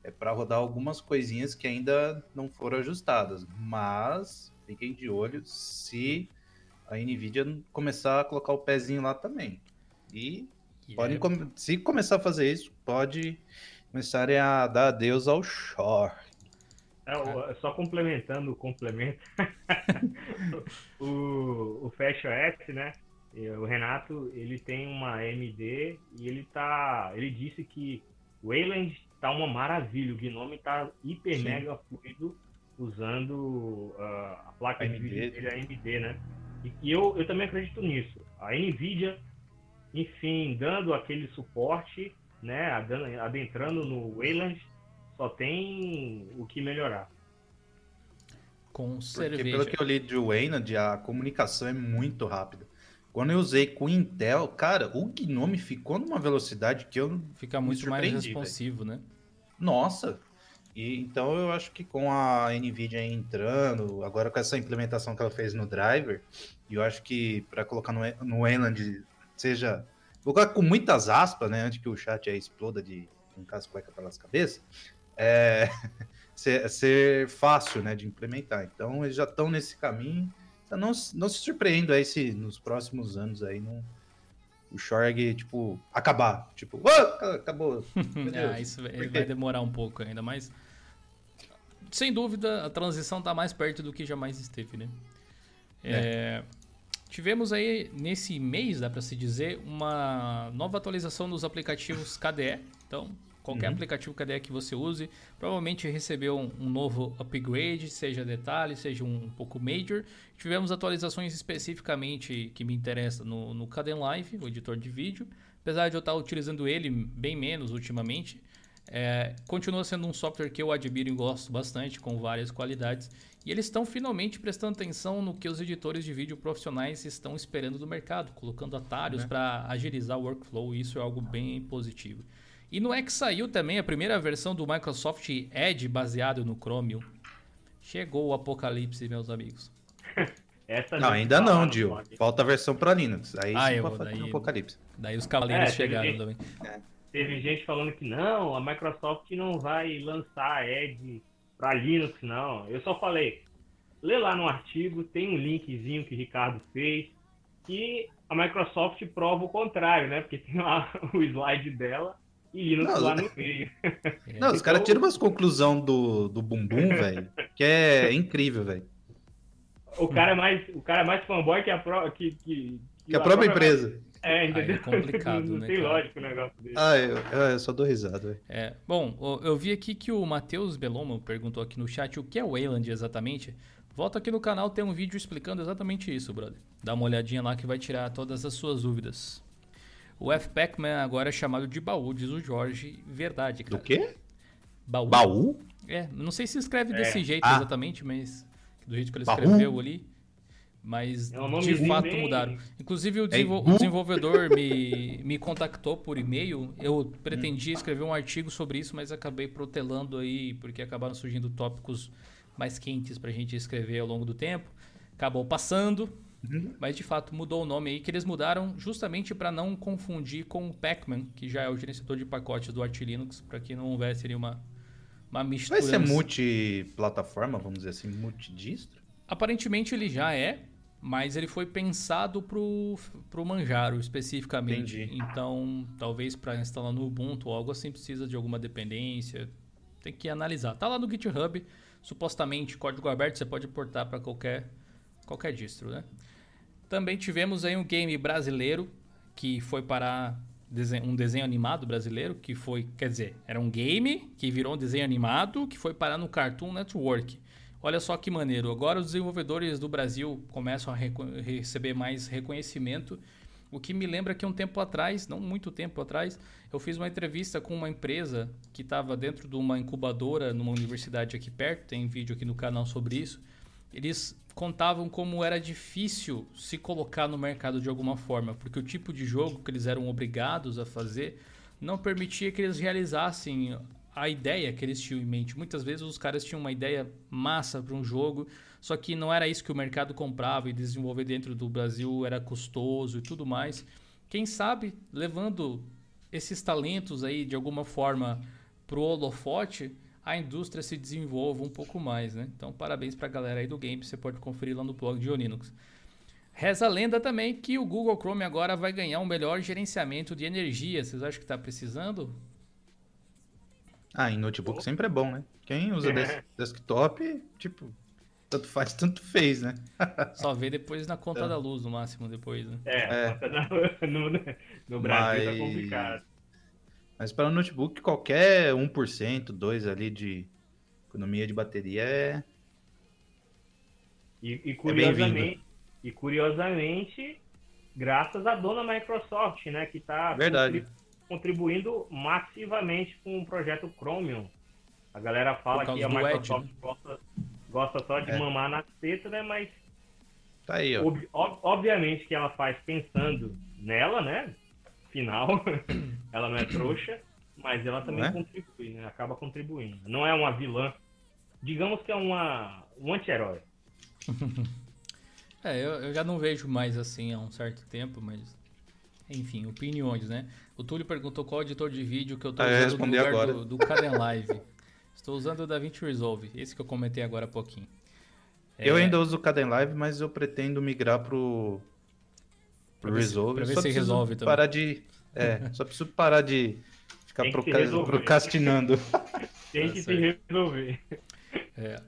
S2: é para rodar algumas coisinhas que ainda não foram ajustadas, mas fiquem de olho se a Nvidia começar a colocar o pezinho lá também. E
S1: E
S2: Podem
S1: é-
S2: Se começar a fazer isso, pode começarem a dar adeus ao short.
S3: É, só complementando o complemento, o, o Fashion X, né? O Renato, ele tem uma AMD e ele tá. Ele disse que o Wayland tá uma maravilha, o Gnome tá hiper
S2: Sim.
S3: mega fluido usando ah, a placa de
S2: AMD.
S3: vídeo dele, a AMD, né? E, e eu, eu também acredito nisso. A Nvidia, enfim, dando aquele suporte, né? Adentrando no Wayland, só tem o que melhorar.
S1: Com
S2: Porque
S1: cerveja.
S2: pelo que eu li de Wayland, a comunicação é muito rápida. Quando eu usei com Intel, cara, o Gnome ficou numa velocidade que eu.
S1: Fica muito mais responsivo, né?
S2: Nossa! E, então eu acho que com a Nvidia entrando, agora com essa implementação que ela fez no driver, e eu acho que para colocar no, no Wayland seja. Vou colocar com muitas aspas, né? Antes que o chat aí exploda de um caso cueca pelas cabeças. É, ser, ser fácil né, de implementar. Então eles já estão nesse caminho. Então não, não se surpreenda aí se nos próximos anos aí não, o Shorg, tipo, acabar. Tipo, oh, acabou.
S1: ah, isso vai, vai demorar um pouco ainda, mas sem dúvida a transição está mais perto do que jamais esteve, né? É. É, tivemos aí nesse mês, dá para se dizer, uma nova atualização dos aplicativos KDE. Então, qualquer uhum. aplicativo KDE que você use, provavelmente recebeu um, um, novo upgrade, seja detalhe, seja um, um, pouco major. Tivemos atualizações especificamente que me interessam no, no Kden Live, o editor de vídeo. Apesar de eu estar utilizando ele bem menos ultimamente, é, continua sendo um software que eu admiro e gosto bastante, com várias qualidades. E eles estão finalmente prestando atenção no que os editores de vídeo profissionais estão esperando do mercado, colocando atalhos é. para agilizar o workflow, e isso é algo bem positivo. E não é que saiu também a primeira versão do Microsoft Edge baseado no Chromium. Chegou o apocalipse, meus amigos.
S2: não, ainda não, Dio. Falta a versão para Linux. Aí
S1: ah, sim eu, daí, apocalipse. Daí os cavaleiros é, chegaram gente, também.
S3: É. Teve gente falando que não, a Microsoft não vai lançar Edge para Linux, não. Eu só falei, lê lá no artigo, tem um linkzinho que o Ricardo fez, que a Microsoft prova o contrário, né? Porque tem lá o slide dela e Linux não, lá no meio.
S2: Não, os caras tiram umas conclusões do, do bumbum, velho, que é incrível, velho.
S3: O cara é mais, o cara é mais fanboy que a, pro, que, que,
S2: que, que a própria empresa.
S3: É, entendeu? é complicado, não, né? Não tem cara? lógico o negócio dele.
S2: Ah, eu, eu só dou risada, velho.
S1: É, bom, eu vi aqui que o Matheus Belomo perguntou aqui no chat o que é o Wayland exatamente. Volta aqui no canal, tem um vídeo explicando exatamente isso, brother. Dá uma olhadinha lá que vai tirar todas as suas dúvidas. O F-Pac-Man agora é chamado de baú, diz o Jorge. Verdade, cara.
S2: Do quê?
S1: Baú.
S2: Baú?
S1: É, não sei se escreve é. desse jeito ah. exatamente, mas do jeito que ele baú? escreveu ali. Mas é de fato bem... mudaram. Inclusive o, desenvol o desenvolvedor me, me contactou por e-mail. Eu pretendia escrever um artigo sobre isso, mas acabei protelando aí, porque acabaram surgindo tópicos mais quentes pra gente escrever ao longo do tempo. Acabou passando, uhum. mas de fato mudou o nome aí, que eles mudaram justamente para não confundir com o Pacman, que já é o gerenciador de pacotes do Arch Linux, para que não houvesse ali uma, uma mistura.
S2: Vai ser multiplataforma, vamos dizer assim, multidistro?
S1: Aparentemente ele já é, mas ele foi pensado pro, pro Manjaro especificamente. Entendi. Então, talvez para instalar no Ubuntu ou algo assim precisa de alguma dependência. Tem que analisar. Tá lá no GitHub, supostamente código aberto, você pode portar para qualquer qualquer distro, né? Também tivemos aí um game brasileiro que foi para um desenho animado brasileiro, que foi, quer dizer, era um game que virou um desenho animado que foi parar no Cartoon Network. Olha só que maneiro. Agora os desenvolvedores do Brasil começam a receber mais reconhecimento. O que me lembra que um tempo atrás, não muito tempo atrás, eu fiz uma entrevista com uma empresa que estava dentro de uma incubadora numa universidade aqui perto. Tem vídeo aqui no canal sobre isso. Eles contavam como era difícil se colocar no mercado de alguma forma, porque o tipo de jogo que eles eram obrigados a fazer não permitia que eles realizassem a ideia que eles tinham em mente. Muitas vezes os caras tinham uma ideia massa para um jogo, só que não era isso que o mercado comprava e desenvolver dentro do Brasil era custoso e tudo mais. Quem sabe levando esses talentos aí de alguma forma pro holofote, a indústria se desenvolva um pouco mais, né? Então, parabéns para a galera aí do game, você pode conferir lá no blog de Linux. Reza a lenda também que o Google Chrome agora vai ganhar um melhor gerenciamento de energia. Vocês acham que está precisando?
S2: Ah, em notebook sempre é bom, né? Quem usa é. desktop, tipo, tanto faz, tanto fez, né?
S1: Só vê depois na conta então. da luz, no máximo, depois, né?
S3: É, é. No, no, Brasil tá Mas... tá complicado.
S2: Mas para um notebook, qualquer 1%, 2% ali de economia de bateria é.
S3: E, e é curiosamente, é e curiosamente, graças à dona Microsoft, né? Que tá
S2: Verdade
S3: contribuindo massivamente com o projeto Chromium. A galera fala que a Microsoft Edge, né? gosta, gosta só de é. mamar na teta, né? Mas
S2: tá aí, ó.
S3: Ob, obviamente que ela faz pensando nela, né? Final, ela não é trouxa, mas ela também é? contribui, né? Acaba contribuindo. Não é uma vilã. Digamos que é uma, um anti-herói.
S1: é, eu, eu já não vejo mais assim há um certo tempo, mas enfim, opiniões, né? O Túlio perguntou qual editor de vídeo que eu tô
S2: ah, usando no lugar
S1: agora. do, do Caden Live. Estou usando o DaVinci Resolve, esse que eu comentei agora há pouquinho.
S2: Eu
S1: É,
S2: ainda uso o Caden Live, mas eu pretendo migrar pro,
S1: Pra ver se-
S2: Resolve.
S1: pra ver
S2: Só
S1: se
S2: preciso
S1: resolve também.
S2: parar de. É, só preciso parar de ficar proca- procrastinando.
S3: Tem
S1: Tá
S3: que se resolver.
S1: É.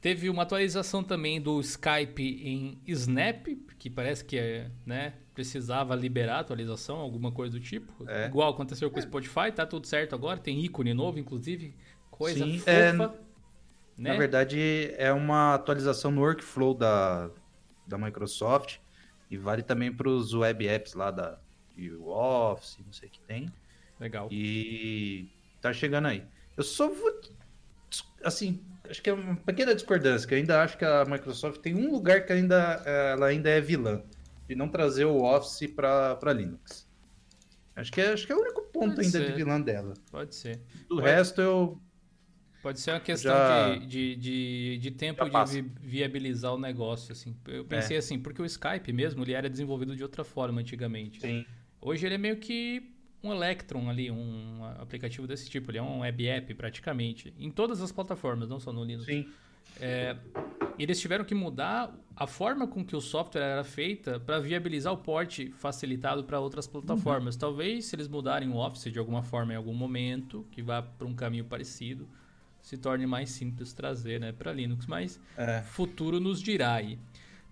S1: Teve uma atualização também do Skype em Snap, que parece que é, né, precisava liberar a atualização, alguma coisa do tipo.
S2: É.
S1: Igual aconteceu com o Spotify, tá tudo certo agora, tem ícone novo, inclusive, coisa
S2: Sim,
S1: fofa.
S2: é,
S1: né?
S2: Na verdade, é uma atualização no workflow da, da Microsoft e vale também para os web apps lá da e o Office, não sei o que tem.
S1: Legal.
S2: E tá chegando aí. Eu só vou. Assim, acho que é uma pequena discordância, que eu ainda acho que a Microsoft tem um lugar que ainda, eh, ela ainda é vilã, de não trazer o Office para Linux. Acho que, é, acho que é o único ponto
S1: Pode
S2: ainda
S1: ser.
S2: de vilã dela.
S1: Pode ser.
S2: Do
S1: Pode-
S2: resto, eu.
S1: Pode ser uma questão
S2: Já-
S1: de, de, de, de tempo de vi- viabilizar o negócio, assim. Eu pensei assim, porque o Skype mesmo, ele era desenvolvido de outra forma antigamente.
S2: Sim.
S1: Hoje ele é meio que um Electron ali, um aplicativo desse tipo. Ele é um web app praticamente. Em todas as plataformas, não só no Linux.
S2: Sim.
S1: É, eles tiveram que mudar a forma com que o software era feita para viabilizar o porte facilitado para outras plataformas. Talvez se eles mudarem o Office de alguma forma em algum momento, que vá para um caminho parecido, se torne mais simples trazer né, para Linux. Mas
S2: É.
S1: futuro nos dirá aí.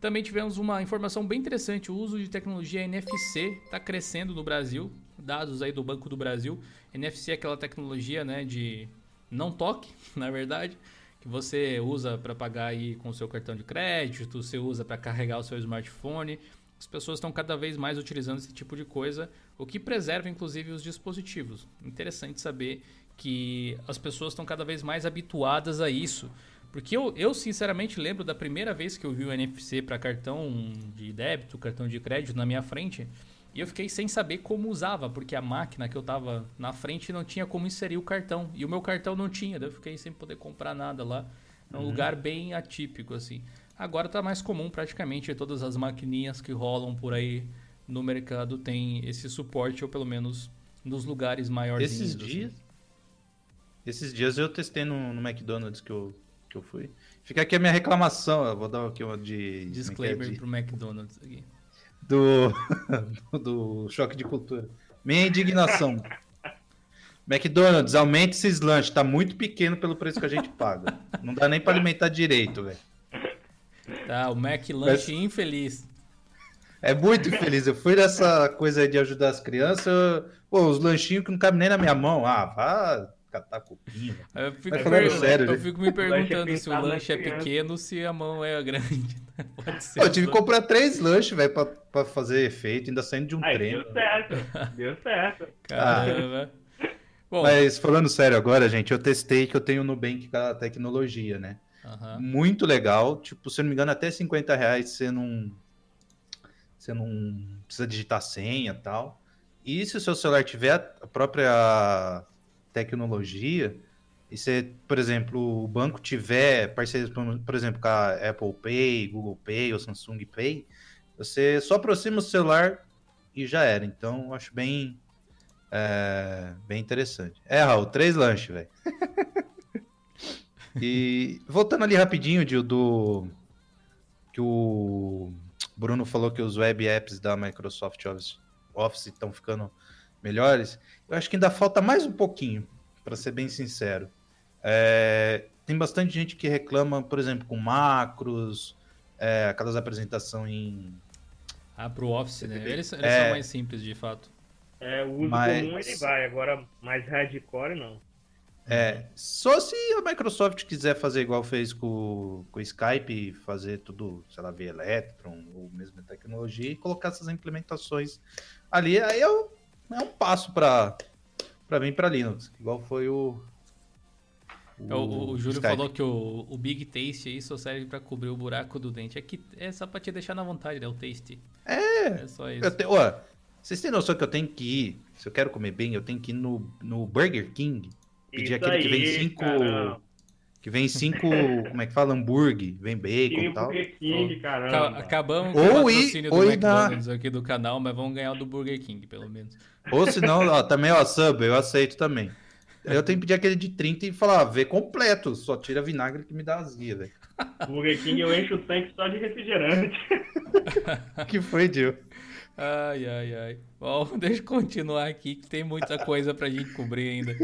S1: Também tivemos uma informação bem interessante, o uso de tecnologia NFC está crescendo no Brasil, dados aí do Banco do Brasil. NFC é aquela tecnologia né, de não toque, na verdade, que você usa para pagar aí com o seu cartão de crédito, você usa para carregar o seu smartphone. As pessoas estão cada vez mais utilizando esse tipo de coisa, o que preserva inclusive os dispositivos. Interessante saber que as pessoas estão cada vez mais habituadas a isso. Porque eu, eu sinceramente lembro da primeira vez que eu vi o NFC para cartão de débito, cartão de crédito na minha frente, e eu fiquei sem saber como usava, porque a máquina que eu tava na frente não tinha como inserir o cartão, e o meu cartão não tinha, daí eu fiquei sem poder comprar nada lá. É um lugar bem atípico assim. Agora tá mais comum praticamente todas as maquininhas que rolam por aí no mercado tem esse suporte ou pelo menos nos lugares maiores.
S2: Esses dias. Esses dias eu testei no, no McDonald's que eu, que eu fui. Fica aqui a minha reclamação. Eu vou dar aqui uma de.
S1: Disclaimer
S2: como é que é?
S1: pro McDonald's aqui.
S2: do, do choque de cultura. Minha indignação. McDonald's, aumente esses lanches. Tá muito pequeno pelo preço que a gente paga. Não dá nem pra alimentar direito, velho.
S1: Tá, o Mac Lanche infeliz.
S2: É muito infeliz. Eu fui nessa coisa aí de ajudar as crianças. Pô, os lanchinhos que não cabem nem na minha mão. Ah, vá catar cupinha.
S1: Eu fico,
S2: Mas falando
S1: per-
S2: sério,
S1: eu
S2: gente.
S1: fico me perguntando se o lanche é pequeno se a mão é grande. Pode ser.
S2: Pô, eu tive que comprar três lanches, velho, pra, pra fazer efeito, ainda saindo de um
S3: Aí,
S2: treino.
S3: deu certo. Deu certo.
S1: Caramba. Bom,
S2: Mas falando sério agora, gente, eu testei que eu tenho no Nubank com a tecnologia, né?
S1: aham.
S2: Muito legal. Tipo, se eu não me engano, até 50 reais você não. Você não precisa digitar senha e tal. E se o seu celular tiver a própria tecnologia, e você, por exemplo, o banco tiver parcerias, por exemplo, com a Apple Pay, Google Pay ou Samsung Pay, você só aproxima o celular e já era. Então, eu acho bem. é, bem interessante. É, Raul, três lanches, velho. E voltando ali rapidinho, Dil, do que o Bruno falou que os web apps da Microsoft Office estão ficando melhores. Eu acho que ainda falta mais um pouquinho, para ser bem sincero. É, tem bastante gente que reclama, por exemplo, com macros, é, aquelas apresentações em.
S1: Ah, pro Office, né? Eles, eles
S2: É.
S1: são mais simples, de fato.
S3: É, o uso
S2: Mas-
S3: comum ele vai, agora mais hardcore não.
S2: É, só se a Microsoft quiser fazer igual fez com, com o Skype, fazer tudo, sei lá, via Electron ou mesmo tecnologia e colocar essas implementações ali, aí um- é um passo para vir para Linux, igual foi o.
S1: É, O, o- o Júlio
S2: Skype.
S1: falou que o, o Big Taste aí só serve pra cobrir o buraco do dente. É, que, é só pra te deixar na vontade, né? O Taste. É. É só isso.
S2: Eu te- ó, vocês têm noção que eu tenho que ir, se eu quero comer bem, eu tenho que ir no, no Burger King, pedir
S3: Isso
S2: aquele que vem
S3: aí,
S2: cinco.
S3: caramba.
S2: Que vem cinco. como é que fala? Hambúrguer, vem bacon e tal.
S3: Burger King, caramba.
S1: Acabamos
S2: Ou
S1: com o
S2: ir-
S1: patrocínio do
S2: ou ir na-
S1: McDonald's aqui do canal, mas vamos ganhar o do Burger King, pelo menos.
S2: Ou se não, ó, também, ó, sub, eu aceito também. Eu tenho que pedir aquele de 30 e falar, vê completo, só tira vinagre que me dá azia, velho.
S3: Burger King eu encho o tanque só de refrigerante.
S2: que foi, Gil?
S1: Ai, ai, ai. Bom, deixa eu continuar aqui, que tem muita coisa pra gente cobrir ainda.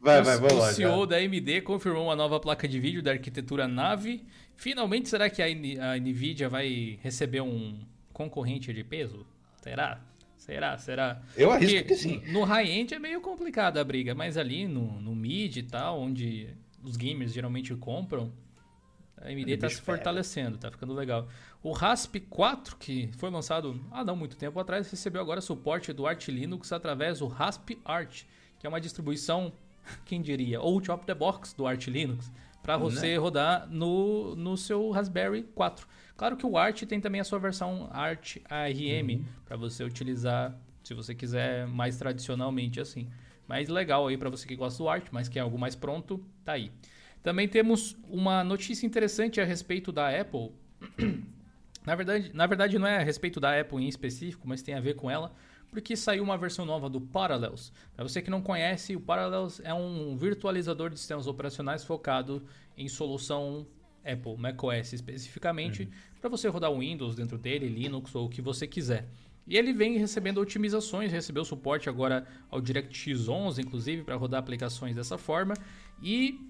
S2: Vai,
S1: o,
S2: vai, vamos lá.
S1: O CEO da AMD confirmou uma nova placa de vídeo da arquitetura Nave. Finalmente, será que a, a NVIDIA vai receber um concorrente de peso? Será? Será? Será?
S2: Eu arrisco Porque que sim.
S1: No high-end é meio complicada a briga, mas ali no, no mid e tal, onde os gamers geralmente compram, a AMD está se fortalecendo, tá ficando legal. O RASP 4, que foi lançado há não muito tempo atrás, recebeu agora suporte do Arch Linux através do RASP Arch, que é uma distribuição, quem diria, out of the box do Arch Linux, para você né? rodar no, no seu Raspberry 4. Claro que o Arch tem também a sua versão Arch ARM, uhum. para você utilizar, se você quiser, mais tradicionalmente assim. Mas legal aí para você que gosta do Arch, mas quer algo mais pronto, tá aí. Também temos uma notícia interessante a respeito da Apple. na, verdade, na verdade, não é a respeito da Apple em específico, mas tem a ver com ela, porque saiu uma versão nova do Parallels. Para você que não conhece, o Parallels é um virtualizador de sistemas operacionais focado em solução Apple, macOS especificamente, uhum. para você rodar Windows dentro dele, Linux ou o que você quiser. E ele vem recebendo otimizações, recebeu suporte agora ao DirectX 11, inclusive, para rodar aplicações dessa forma. E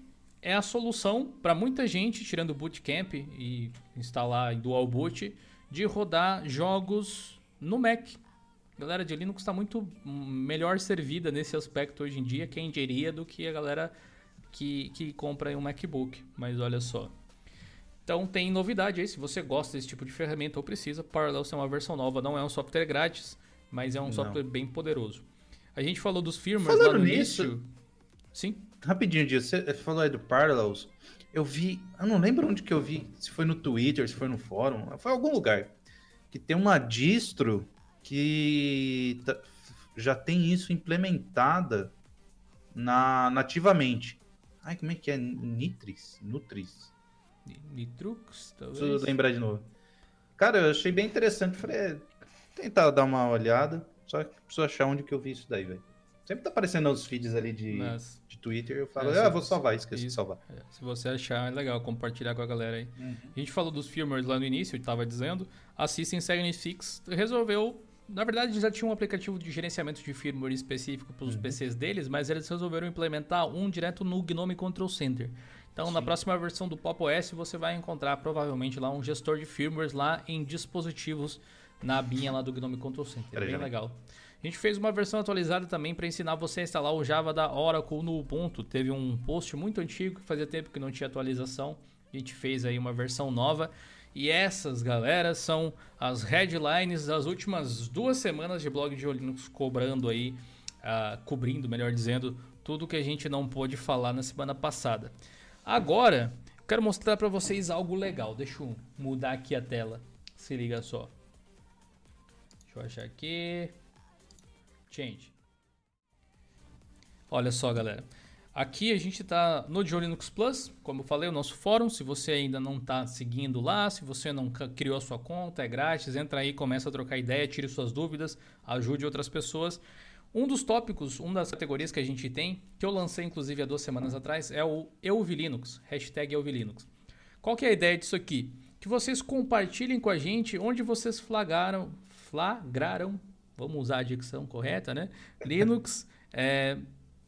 S1: é a solução para muita gente, tirando o Bootcamp e instalar em Dual Boot, de rodar jogos no Mac. A galera de Linux está muito melhor servida nesse aspecto hoje em dia, quem diria, do que a galera que, que compra um MacBook. Mas olha só. Então tem novidade aí, se você gosta desse tipo de ferramenta ou precisa, Parallels é uma versão nova, não é um software grátis, mas é um não. software bem poderoso. A gente falou dos firmwares
S2: Falando
S1: lá no
S2: nisso,
S1: início. Sim
S2: rapidinho, Dia, você falou aí do Parallels. Eu vi, eu não lembro onde que eu vi, se foi no Twitter, se foi no fórum, foi em algum lugar. Que tem uma distro que tá, já tem isso implementada na, nativamente. Ai, como é que é? Nitris? Nutris?
S1: Nitrux, talvez.
S2: Preciso lembrar de novo. Cara, eu achei bem interessante. Falei, é, tentar dar uma olhada. Só que preciso achar onde que eu vi isso daí, velho. Sempre tá aparecendo nos feeds ali de, Mas... de Twitter. Eu falo, é, ah, vou salvar, esqueci isso. de salvar.
S1: É, se você achar, é legal compartilhar com a galera aí. Uhum. A gente falou dos firmwares lá no início, eu tava dizendo. A System Fix resolveu. Na verdade, já tinham um aplicativo de gerenciamento de firmware específico para os uhum. PCs deles, mas eles resolveram implementar um direto no GNOME Control Center. Então, Sim. na próxima versão do Pop OS, você vai encontrar provavelmente lá um gestor de firmwares lá em dispositivos na abinha lá do GNOME Control Center. É bem legal. A gente fez uma versão atualizada também para ensinar você a instalar o Java da Oracle no Ubuntu. Teve um post muito antigo que fazia tempo que não tinha atualização. A gente fez aí uma versão nova. E essas, galera, são as headlines das últimas duas semanas de blog de Linux cobrando aí, uh, cobrindo, melhor dizendo, tudo que a gente não pôde falar na semana passada. Agora, quero mostrar para vocês algo legal. Deixa eu mudar aqui a tela. Se liga só. Deixa eu achar aqui. Change. Olha só, galera. Aqui a gente está no Joe Linux Plus, como eu falei, o nosso fórum. Se você ainda não está seguindo lá, se você não criou a sua conta, é grátis, entra aí, começa a trocar ideia, tire suas dúvidas, ajude outras pessoas. Um dos tópicos, uma das categorias que a gente tem, que eu lancei inclusive há duas semanas atrás, é o Eu Linux, hashtag Eu Linux. Qual que é a ideia disso aqui? Que vocês compartilhem com a gente onde vocês flagraram, flagraram vamos usar a dicção correta, né? Linux é,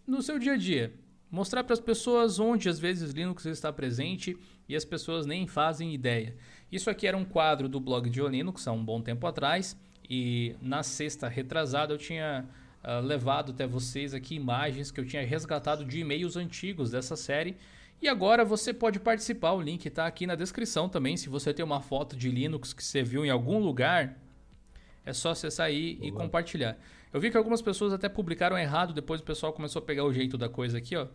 S1: no seu dia a dia. Mostrar para as pessoas onde às vezes Linux está presente e as pessoas nem fazem ideia. Isso aqui era um quadro do blog de Linux há um bom tempo atrás e na sexta retrasada eu tinha uh, levado até vocês aqui imagens que eu tinha resgatado de e-mails antigos dessa série. E agora você pode participar, o link está aqui na descrição também. Se você tem uma foto de Linux que você viu em algum lugar, é só acessar aí Boa. e compartilhar. Eu vi que algumas pessoas até publicaram errado, depois o pessoal começou a pegar o jeito da coisa aqui, ó.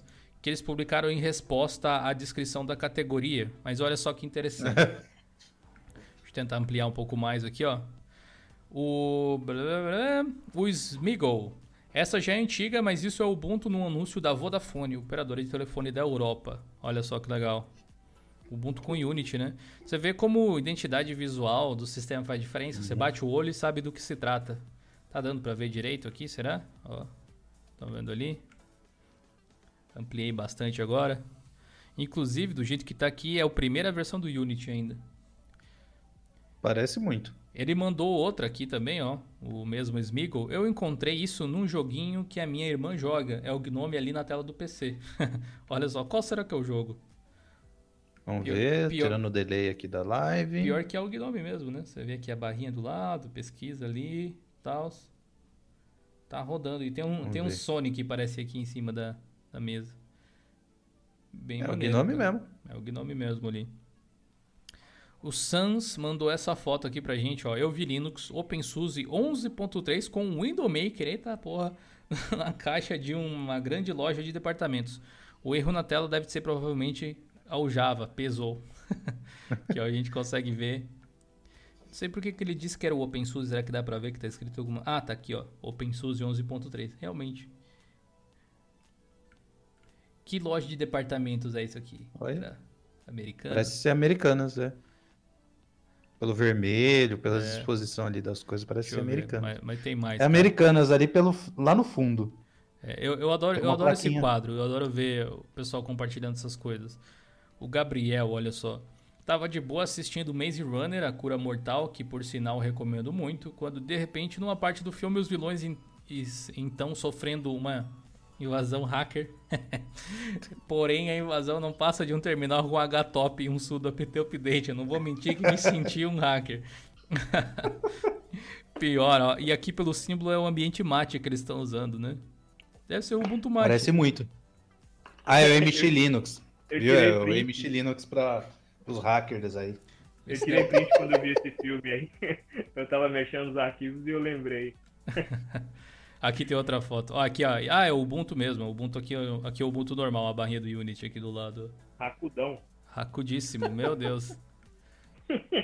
S1: Que eles publicaram em resposta à descrição da categoria. Mas olha só que interessante. Deixa eu tentar ampliar um pouco mais aqui, ó. O. O Smiggle. Essa já é antiga, mas isso é o Ubuntu no anúncio da Vodafone, operadora de telefone da Europa. Olha só que legal. Ubuntu com Unity, né? Você vê como identidade visual do sistema faz diferença. Uhum. Você bate o olho e sabe do que se trata. Tá dando para ver direito aqui, será? Ó, estão vendo ali? Ampliei bastante agora. Inclusive, do jeito que tá aqui, é a primeira versão do Unity ainda.
S2: Parece muito.
S1: Ele mandou outra aqui também, ó. O mesmo Smiggle. Eu encontrei isso num joguinho que a minha irmã joga. É o Gnome ali na tela do PC. Olha só, qual será que é o jogo?
S2: Vamos
S1: Pior-
S2: ver,
S1: pior-
S2: tirando o delay aqui da live.
S1: Pior que é o Gnome mesmo, né? Você vê aqui a barrinha do lado, pesquisa ali, tal. Tá rodando. E tem um,
S2: Vamos
S1: tem um. Sonic que parece aqui em cima da, da mesa. Bem
S2: É o
S1: maneiro,
S2: Gnome
S1: cara.
S2: mesmo.
S1: É o Gnome mesmo ali. O Sans mandou essa foto aqui pra gente, ó. Eu vi Linux OpenSUSE 11.3 com Window Maker, eita porra, na caixa de uma grande loja de departamentos. O erro na tela deve ser provavelmente ao Java, pesou. que ó, a gente consegue ver. Não sei por que, que ele disse que era o OpenSUSE, será que dá pra ver que tá escrito alguma... Ah, tá aqui, ó. OpenSUSE 11.3, realmente. Que loja de departamentos é isso aqui?
S2: Olha.
S1: Será? Americana?
S2: Parece ser americanas, é. Pelo vermelho, pela
S1: É.
S2: disposição ali das coisas, parece
S1: Deixa
S2: ser americana.
S1: Mas, mas tem mais.
S2: É
S1: cara.
S2: americanas ali pelo, lá no fundo.
S1: É, eu, eu adoro, eu adoro esse quadro, eu adoro ver o pessoal compartilhando essas coisas. O Gabriel, olha só. Tava de boa assistindo Maze Runner, A Cura Mortal, que por sinal recomendo muito, quando de repente, numa parte do filme, os vilões em- is- então sofrendo uma invasão hacker. Porém, a invasão não passa de um terminal com HTOP e um sudo apt update. Eu não vou mentir que me senti um hacker. Pior, ó. E aqui pelo símbolo é o ambiente mate que eles estão usando, né? Deve ser o Ubuntu Mate.
S2: Parece muito. Ah, é o MX Linux.
S3: Eu
S2: Viu? É o. MX Linux para os hackers aí.
S3: Eu tirei print quando eu vi esse filme aí. Eu tava mexendo nos arquivos e eu lembrei.
S1: Aqui tem outra foto. Ó, aqui, ó. Ah, é o Ubuntu mesmo. O Ubuntu aqui, aqui é o Ubuntu normal, a barrinha do Unity aqui do lado.
S3: Racudão.
S1: Racudíssimo, meu Deus.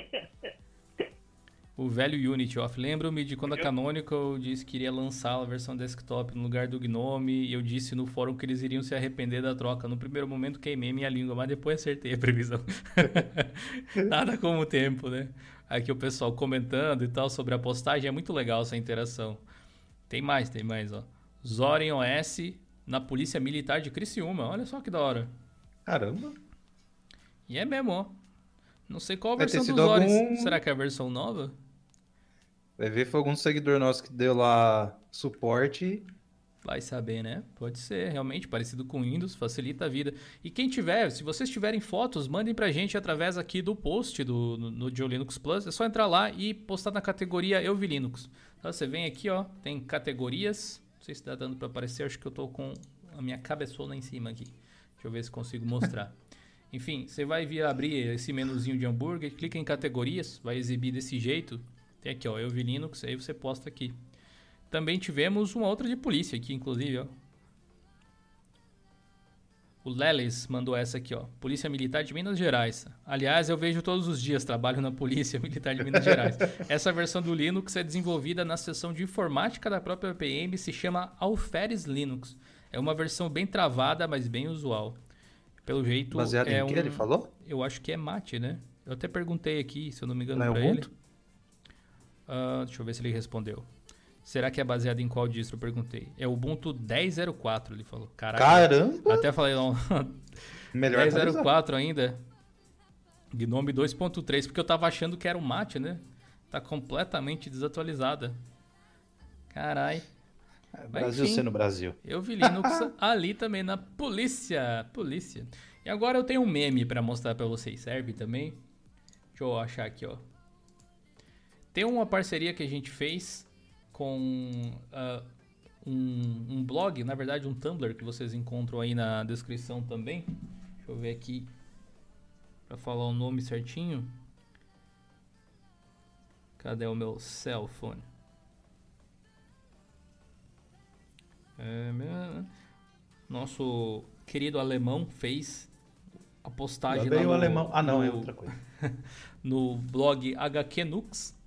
S1: O velho Unity off. Lembro-me de quando a Canonical disse que iria lançar a versão desktop no lugar do Gnome e eu disse no fórum que eles iriam se arrepender da troca. No primeiro momento queimei minha língua, mas depois acertei a previsão. Nada como o tempo, né? Aqui o pessoal comentando e tal sobre a postagem. É muito legal essa interação. Tem mais, tem mais, ó. Zorin OS na Polícia Militar de Criciúma. Olha só que da hora.
S2: Caramba.
S1: E é mesmo, ó. Não sei qual a
S2: ter
S1: versão
S2: sido
S1: dos Zoris.
S2: algum-
S1: Será que é a versão nova?
S2: Vai ver, foi algum seguidor nosso que deu lá suporte.
S1: Vai saber, né? Pode ser, realmente, parecido com Windows, facilita a vida. E quem tiver, se vocês tiverem fotos, mandem pra gente através aqui do post do, no, no Linux Plus. É só entrar lá e postar na categoria Eu Vi Linux. Então você vem aqui, ó, tem categorias. Não sei se tá dando pra aparecer, acho que eu tô com a minha cabeçona em cima aqui. Deixa eu ver se consigo mostrar. Enfim, você vai vir abrir esse menuzinho de hambúrguer, clica em categorias, vai exibir desse jeito. Tem aqui, ó, Eu Vi Linux, aí você posta aqui. Também tivemos uma outra de polícia aqui, inclusive, ó. O Leles mandou essa aqui, ó. Polícia Militar de Minas Gerais. Aliás, eu vejo todos os dias, trabalho na Polícia Militar de Minas Gerais. Essa versão do Linux é desenvolvida na seção de informática da própria PM e se chama Alferes Linux. É uma versão bem travada, mas bem usual. Pelo jeito,
S2: Baseado
S1: é
S2: em que
S1: um...
S2: ele falou?
S1: Eu acho que é Mate, né? Eu até perguntei aqui, se eu não me engano,
S2: Não é
S1: pra ele.
S2: Ubuntu?
S1: Ah, deixa eu ver se ele respondeu. Será que é baseado em qual distro? Eu perguntei. É o Ubuntu 10.04, ele falou. Caraca.
S2: Caramba!
S1: Até falei, não.
S2: Melhor atualizar.
S1: 10.04 ainda. Gnome 2.3, porque eu tava achando que era o Mate, né? Tá completamente desatualizada. Carai.
S2: É, Brasil
S1: enfim.
S2: sendo Brasil.
S1: Eu vi Linux ali também na polícia. Polícia. E agora eu tenho um meme pra mostrar pra vocês. Serve também? Deixa eu achar aqui, ó. Tem uma parceria que a gente fez com ah, um, um blog, na verdade um Tumblr que vocês encontram aí na descrição também. Deixa eu ver aqui pra falar o nome certinho. Cadê o meu cell phone? É, nosso querido alemão fez a postagem
S2: Lá veio o
S1: no,
S2: alemão. Ah, não, é
S1: no-
S2: outra coisa.
S1: no blog HQNux.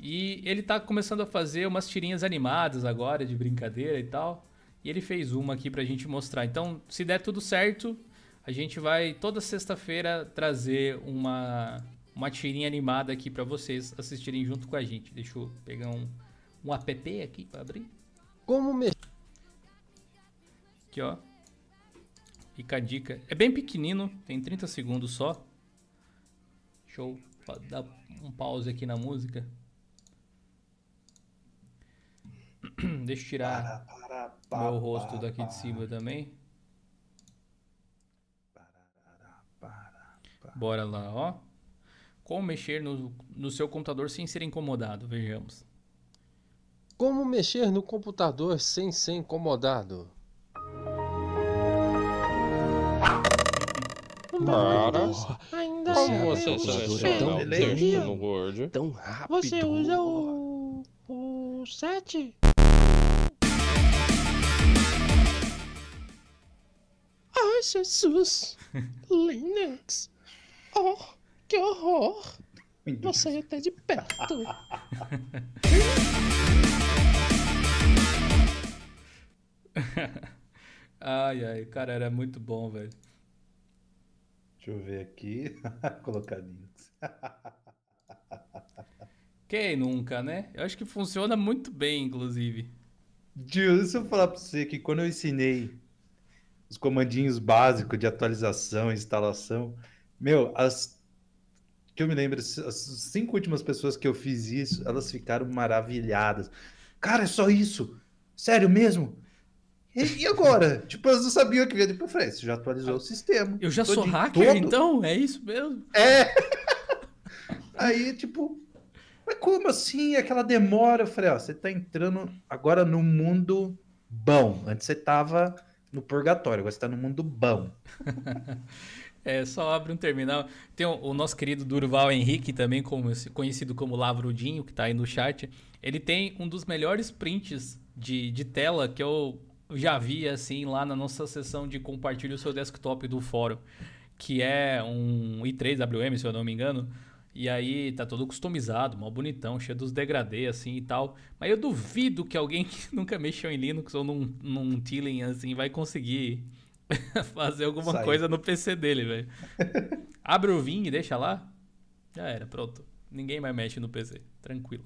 S1: E ele tá começando a fazer umas tirinhas animadas agora, de brincadeira e tal. E ele fez uma aqui pra gente mostrar. Então, se der tudo certo, a gente vai toda sexta-feira trazer uma, uma tirinha animada aqui pra vocês assistirem junto com a gente. Deixa eu pegar um, um app aqui pra abrir.
S4: Como mexer?
S1: Aqui, ó. Fica a dica. É bem pequenino, tem 30 segundos só. Deixa eu dar um pause aqui na música. Deixa eu tirar
S2: Para, para,
S1: meu rosto
S2: para,
S1: daqui de
S2: para,
S1: cima também.
S2: para, para.
S1: Bora lá, ó. Como mexer no, no seu computador sem ser incomodado? Vejamos.
S5: Como mexer no computador sem ser incomodado?
S6: Para.
S5: Ainda
S6: Como
S5: você
S6: você
S5: é
S6: seleciona
S5: tão
S6: o texto no Word?
S5: tão rápido.
S7: Você usa o. o 7? Ai, Jesus! Linux! Oh, que horror! Não sai até de perto!
S1: Ai, ai, cara, era muito bom, velho.
S2: Deixa eu ver aqui. Colocar links.
S1: Quem nunca, né? Eu acho que funciona muito bem, inclusive.
S2: Gil, se eu falar pra você que quando eu ensinei os comandinhos básicos de atualização e instalação, meu, as que eu me lembro, as cinco últimas pessoas que eu fiz isso, elas ficaram maravilhadas. Cara, é só isso? Sério mesmo? E, e agora? tipo, elas não sabiam que vinha. Eu falei, você já atualizou o sistema.
S1: Eu já sou hacker,
S2: todo.
S1: então? É isso mesmo?
S2: É! Aí, tipo, mas como assim? Aquela demora? Eu falei, ó, você tá entrando agora no mundo bom. Antes você tava purgatório, agora você tá no mundo bom.
S1: É, só abre um terminal. Tem o, o nosso querido Durval Henrique, também como- conhecido como Lavrudinho, que tá aí no chat. Ele tem um dos melhores prints de, de tela que eu já vi, assim, lá na nossa sessão de compartilhe o seu desktop do fórum. Que é um i3WM, se eu não me engano. E aí tá todo customizado, mal bonitão, cheio dos degradê, assim e tal. Mas eu duvido que alguém que nunca mexeu em Linux ou num, num Tilling, assim, vai conseguir fazer alguma
S2: Sair.
S1: coisa no PC dele, velho. Abre o Vim e deixa lá. Já era, pronto. Ninguém mais mexe no PC. Tranquilo.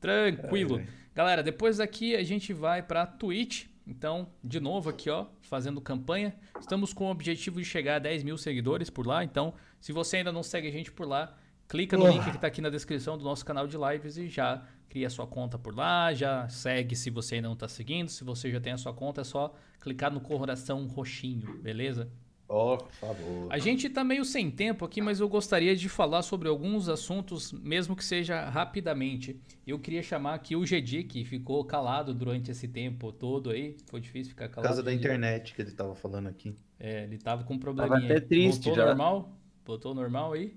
S1: Tranquilo.
S2: Ai.
S1: Galera, depois daqui a gente vai pra Twitch. Então, de novo aqui, ó, fazendo campanha. Estamos com o objetivo de chegar a 10 mil seguidores por lá. Então, se você ainda não segue a gente por lá, clica no
S2: Ah.
S1: link que tá aqui na descrição do nosso canal de lives e já cria sua conta por lá. Já segue se você ainda não tá seguindo. Se você já tem a sua conta, é só clicar no coração roxinho, beleza?
S2: Ó, por favor.
S1: A gente tá meio sem tempo aqui, mas eu gostaria de falar sobre alguns assuntos, mesmo que seja rapidamente. Eu queria chamar aqui o Gedi, que ficou calado durante esse tempo todo aí. Foi difícil ficar
S2: Por
S1: calado.
S2: causa da internet que ele tava falando aqui.
S1: É, ele tava com um
S4: Tava
S1: probleminha.
S4: até triste
S1: Voltou
S4: já.
S1: normal? Voltou normal aí?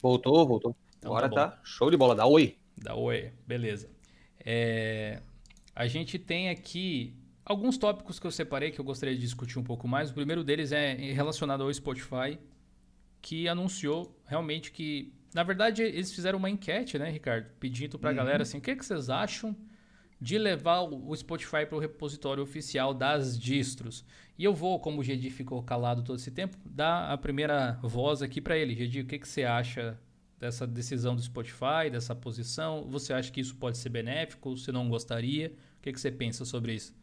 S4: Voltou, voltou.
S1: Então
S4: Agora
S1: tá
S4: tá show de bola. Dá oi.
S1: Da Oi, beleza. É, a gente tem aqui alguns tópicos que eu separei que eu gostaria de discutir um pouco mais. O primeiro deles é relacionado ao Spotify, que anunciou realmente que, na verdade, eles fizeram uma enquete, né, Ricardo, pedindo pra galera assim, o que, que vocês acham de levar o Spotify para o repositório oficial das distros. E eu vou, como o Gedi ficou calado todo esse tempo, dar a primeira voz aqui para ele. Gedi, o que, que você acha dessa decisão do Spotify, dessa posição? Você acha que isso pode ser benéfico? Você não gostaria? O que, que você pensa sobre isso?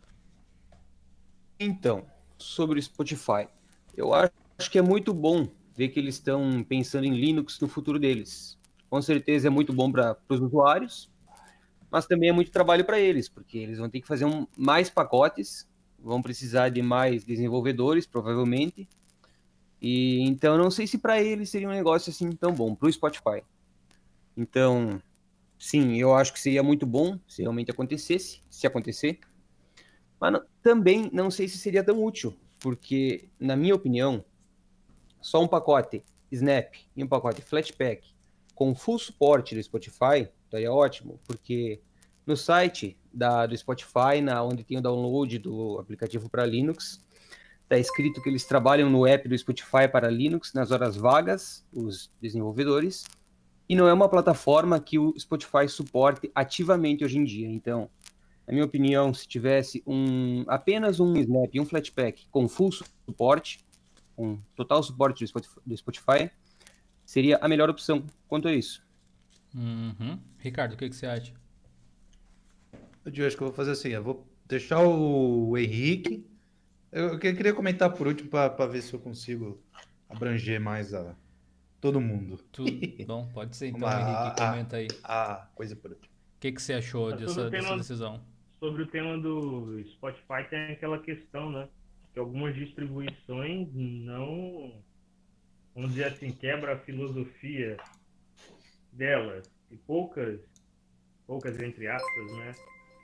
S4: Então, sobre o Spotify, eu acho que é muito bom ver que eles estão pensando em Linux no futuro deles. Com certeza é muito bom para os usuários, mas também é muito trabalho para eles, porque eles vão ter que fazer um- mais pacotes, vão precisar de mais desenvolvedores, provavelmente. E então não sei se para eles seria um negócio assim tão bom para o Spotify. Então, sim, eu acho que seria muito bom se realmente acontecesse, se acontecer. Mas não- também não sei se seria tão útil, porque, na minha opinião, só um pacote Snap e um pacote Flatpak com full suporte do Spotify estaria ótimo, porque no site da, do Spotify, na, onde tem o download do aplicativo para Linux, está escrito que eles trabalham no app do Spotify para Linux nas horas vagas, os desenvolvedores, e não é uma plataforma que o Spotify suporte ativamente hoje em dia. Então, na minha opinião, se tivesse um apenas um Snap e um Flatpak com full suporte, com total suporte do Spotify, do Spotify, seria a melhor opção quanto a isso.
S1: Uhum. Ricardo, o que, que você acha?
S2: Eu acho que eu vou fazer assim, eu vou deixar o Henrique Eu, eu queria comentar por último para ver se eu consigo abranger mais a todo mundo.
S1: Tudo bom, pode ser então,
S2: Uma-
S1: Henrique,
S2: a-
S1: comenta aí.
S2: A coisa por último.
S1: O que, que você achou dessa, dessa decisão?
S3: Sobre o tema do Spotify tem aquela questão, né? Que algumas distribuições não, vamos dizer assim, quebra a filosofia delas. E poucas, poucas entre aspas, né?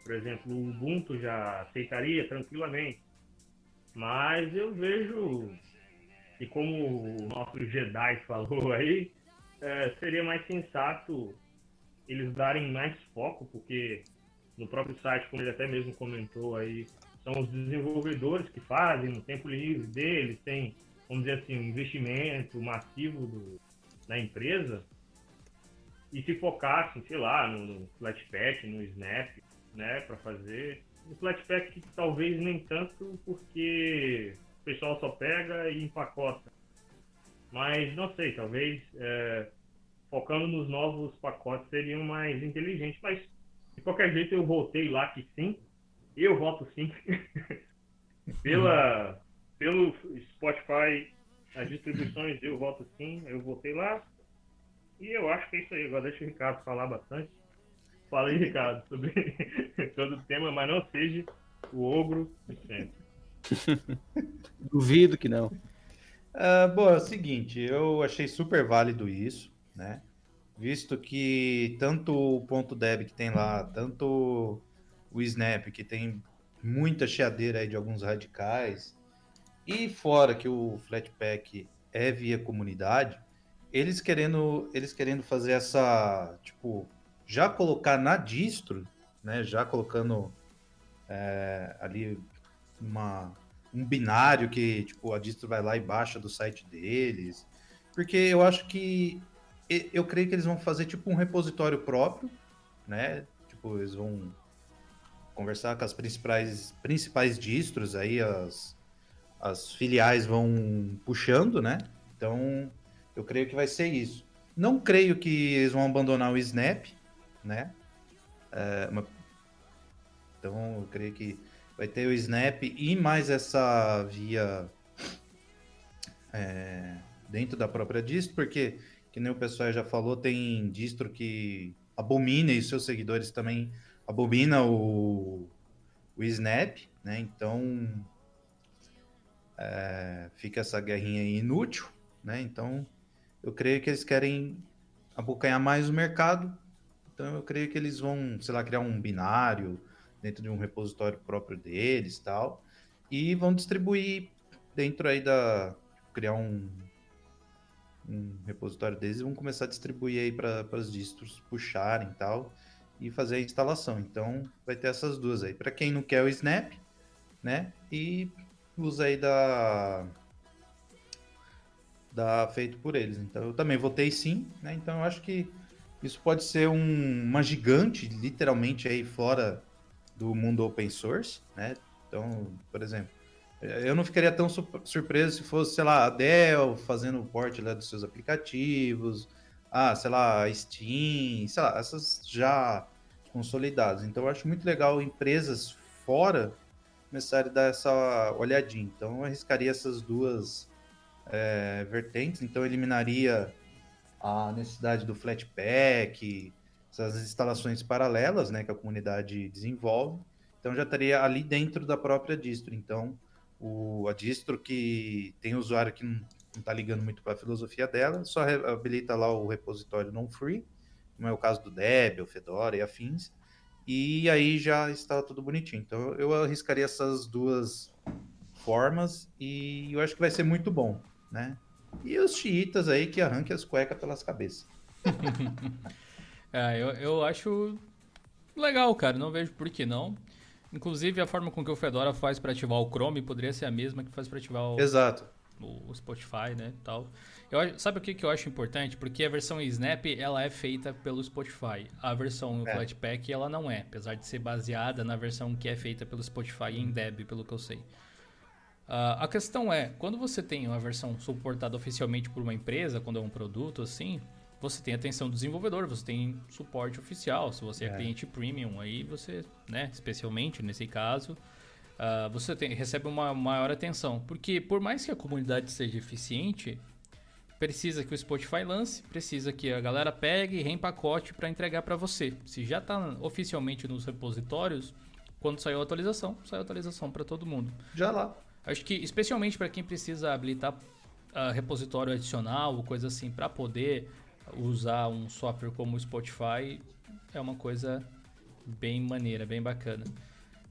S3: Por exemplo, o Ubuntu já aceitaria tranquilamente. Mas eu vejo que como o nosso Jedi falou aí, é, seria mais sensato eles darem mais foco, porque no próprio site, como ele até mesmo comentou aí, são os desenvolvedores que fazem no tempo livre deles, tem, vamos dizer assim, um investimento massivo do, da empresa, e se focassem, sei lá, no, no Flatpak, no Snap, né, para fazer. No Flatpak talvez nem tanto, porque o pessoal só pega e empacota. Mas não sei, talvez é, focando nos novos pacotes seriam mais inteligentes. Mas de qualquer jeito eu voltei lá que sim. Eu voto sim. Pela, pelo Spotify, as distribuições eu voto sim. Eu voltei lá. E eu acho que é isso aí. Agora deixa o Ricardo falar bastante. Fala aí, Ricardo, sobre todo o tema, mas não seja o ogro de sempre.
S4: Duvido que não.
S2: Ah, bom, é o seguinte, eu achei super válido isso, né? Visto que tanto o ponto deb que tem lá, tanto o Snap, que tem muita chiadeira aí de alguns radicais, e fora que o Flatpak é via comunidade, eles querendo, eles querendo fazer essa, tipo, já colocar na distro, né? Já colocando é, ali uma, um binário que tipo a distro vai lá e baixa do site deles, porque eu acho que eu creio que eles vão fazer tipo um repositório próprio, né? Tipo eles vão conversar com as principais principais distros aí as as filiais vão puxando, né? Então eu creio que vai ser isso. Não creio que eles vão abandonar o Snap, né? É, uma- Então eu creio que vai ter o Snap e mais essa via é, dentro da própria distro, porque, que nem o pessoal já falou, tem distro que abomina e seus seguidores também abomina o, o Snap, né? Então é, fica essa guerrinha aí inútil, né? Então eu creio que eles querem abocanhar mais o mercado, então eu creio que eles vão, sei lá, criar um binário dentro de um repositório próprio deles tal, e vão distribuir dentro aí da. criar um, um repositório deles e vão começar a distribuir aí para as distros puxarem tal, e fazer a instalação. Então vai ter essas duas aí. Para quem não quer o Snap, né? E aí da. da feito por eles. Então eu também votei sim, né? Então eu acho que isso pode ser um- uma gigante, literalmente aí fora do mundo open source, né? Então, por exemplo, eu não ficaria tão su- surpreso se fosse, sei lá, a Dell fazendo o port lá dos seus aplicativos, ah, sei lá, a Steam, sei lá, essas já consolidadas. Então, eu acho muito legal empresas fora a dar essa olhadinha. Então, eu arriscaria essas duas é, vertentes. Então, eliminaria a necessidade do Flatpak, essas instalações paralelas, né, que a comunidade desenvolve. Então já estaria ali dentro da própria distro. Então o, a distro que tem usuário que não está ligando muito para a filosofia dela, só habilita lá o repositório non free, como é o caso do Debian, Fedora e afins. E aí já está tudo bonitinho. Então eu arriscaria essas duas formas e eu acho que vai ser muito bom, né? E os xiitas aí que arranquem as cuecas pelas cabeças.
S1: É, eu, eu acho legal, cara. Não vejo por que não. Inclusive, a forma com que o Fedora faz para ativar o Chrome poderia ser a mesma que faz para ativar o,
S2: Exato.
S1: O- Spotify, né, tal. Eu, sabe o que, que eu acho importante? Porque a versão Snap, ela é feita pelo Spotify. A versão
S2: É.
S1: Flatpak, ela não é, apesar de ser baseada na versão que é feita pelo Spotify em Deb, pelo que eu sei. Ah, a questão é, quando você tem uma versão suportada oficialmente por uma empresa, quando é um produto assim, você tem atenção do desenvolvedor, você tem suporte oficial. Se você é,
S2: É.
S1: cliente premium, aí você, né, especialmente nesse caso, ah, você tem- recebe uma maior atenção. Porque por mais que a comunidade seja eficiente, precisa que o Spotify lance, precisa que a galera pegue e reempacote para entregar para você. Se já está oficialmente nos repositórios, quando saiu a atualização, saiu a atualização para todo mundo.
S2: Já lá.
S1: Acho que especialmente para quem precisa habilitar ah, repositório adicional ou coisa assim para poder usar um software como o Spotify é uma coisa bem maneira, bem bacana.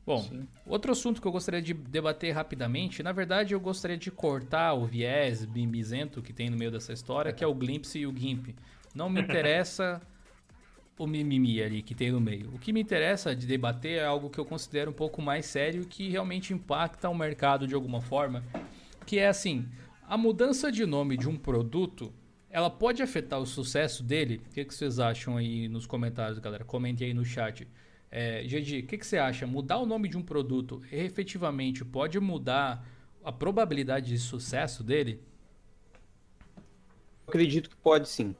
S1: Bom, outro assunto que eu gostaria de debater rapidamente, na verdade eu gostaria de cortar o viés mimizento que tem no meio dessa história, que é o Glimpse e o GIMP. Não me interessa o mimimi ali que tem no meio. O que me interessa de debater é algo que eu considero um pouco mais sério que realmente impacta o mercado de alguma forma, que é assim, a mudança de nome de um produto, ela pode afetar o sucesso dele? O que, que vocês acham aí nos comentários, galera? Comentem aí no chat. É, Gedi, o que, que você acha? Mudar o nome de um produto efetivamente pode mudar a probabilidade de sucesso dele?
S4: Acredito que pode sim.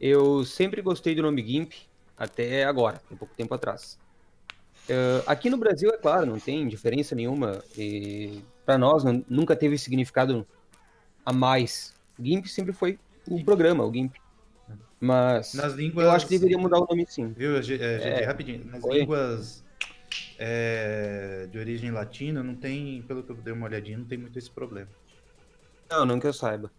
S4: Eu sempre gostei do nome GIMP, até agora, tem pouco tempo atrás. Eh, aqui no Brasil, é claro, não tem diferença nenhuma. Para nós, não- nunca teve significado a mais. GIMP sempre foi o programa, o GIMP. Mas
S2: Nas línguas.
S4: eu acho que deveria mudar o nome sim.
S2: Viu, é, GG,
S4: É.
S2: rapidinho. Nas
S4: Oi.
S2: línguas é, de origem latina, não tem, pelo que eu dei uma olhadinha, não tem muito esse problema.
S4: Não, não que eu saiba.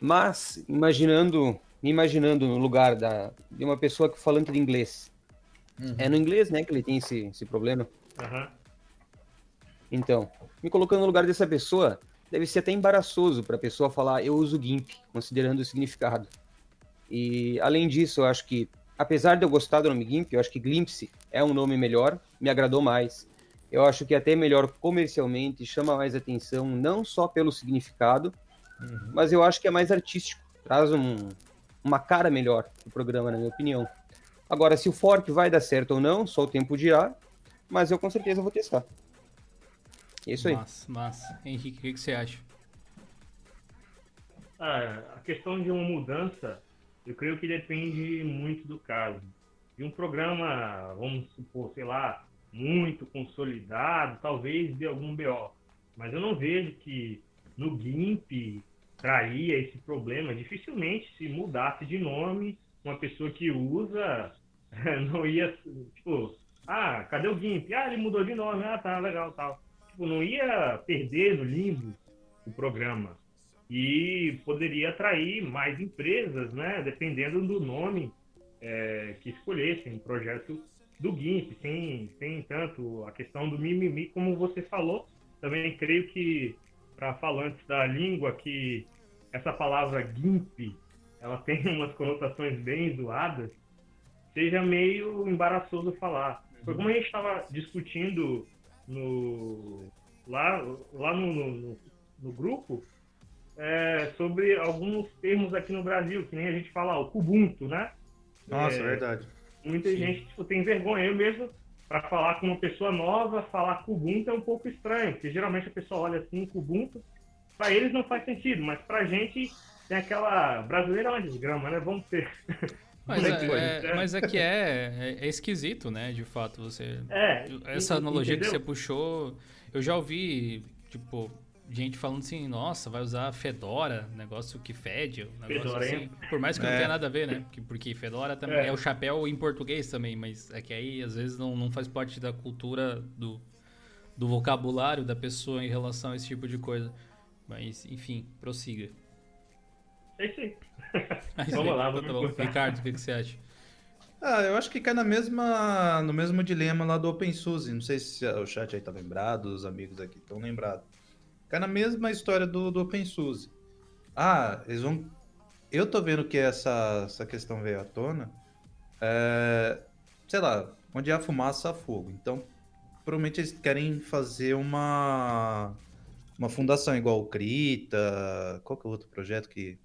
S4: Mas, imaginando, me imaginando no lugar da, de uma pessoa que falante de inglês. É no inglês, né, que ele tem esse, esse problema.
S3: Aham.
S4: Então, me colocando no lugar dessa pessoa, deve ser até embaraçoso para a pessoa falar eu uso GIMP, considerando o significado. E além disso, eu acho que, apesar de eu gostar do nome GIMP, eu acho que Glimpse é um nome melhor, me agradou mais. Eu acho que é até melhor comercialmente, chama mais atenção, não só pelo significado, mas eu acho que é mais artístico, traz um- uma cara melhor pro programa, na minha opinião. Agora, se o fork vai dar certo ou não, só o tempo dirá, mas eu com certeza vou testar. É isso aí.
S1: Massa, massa. Henrique, o que, que você acha?
S3: Ah, a questão de uma mudança, eu creio que depende muito do caso. De um programa, vamos supor, sei lá, muito consolidado, talvez dê algum BO. Mas eu não vejo que no GIMP traria esse problema. Dificilmente, se mudasse de nome, uma pessoa que usa não ia, tipo, ah, cadê o GIMP? Ah, ele mudou de nome, ah, tá, legal, tal. Tipo, não ia perder no limbo o programa e poderia atrair mais empresas, né? Dependendo do nome é, que escolhessem projeto do GIMP, sem, sem tanto a questão do mimimi, como você falou. Também creio que para falantes da língua que essa palavra GIMP ela tem umas conotações bem zoadas, seja meio embaraçoso falar. Foi como a gente estava discutindo no, lá, lá no, no, no grupo, é, sobre alguns termos aqui no Brasil, que nem a gente fala, o Kubuntu, né?
S2: Nossa,
S3: É,
S2: verdade.
S3: Muita gente tipo, tem vergonha. Eu mesmo, para falar com uma pessoa nova, falar Kubuntu é um pouco estranho, porque geralmente a pessoa olha assim, Kubuntu, para eles não faz sentido, mas pra gente tem aquela brasileira é uma desgrama, né? Vamos ter.
S1: Mas
S3: é
S1: é, é- mas é que é, é, é esquisito, né? De fato, você.
S3: É,
S1: Essa analogia que você
S3: entendeu?
S1: puxou, eu já ouvi, tipo, gente falando assim, nossa, vai usar Fedora, negócio que fede, um negócio
S3: Fedora,
S1: assim.
S3: hein?
S1: Por mais que não
S2: É.
S1: tenha nada a ver, né? Porque, porque Fedora também
S3: É.
S1: é. o chapéu em português também, mas é que aí às vezes não, não faz parte da cultura do, do vocabulário da pessoa em relação a esse tipo de coisa. Mas, enfim, prossiga.
S3: É isso aí.
S1: Mas,
S3: Vamos lá,
S1: então
S3: vamos
S1: tá bom. Ricardo, o que, que você acha?
S2: Ah, eu acho que cai na mesma, no mesmo dilema lá do OpenSUSE. Não sei se o chat aí tá lembrado, os amigos aqui estão lembrados. Cai na mesma história do, do OpenSUSE. Ah, eles vão. Eu tô vendo que essa, essa questão veio à tona. É, sei lá, onde há fumaça há fogo. Então, provavelmente eles querem fazer uma uma fundação igual o Krita. Qual que é o outro projeto que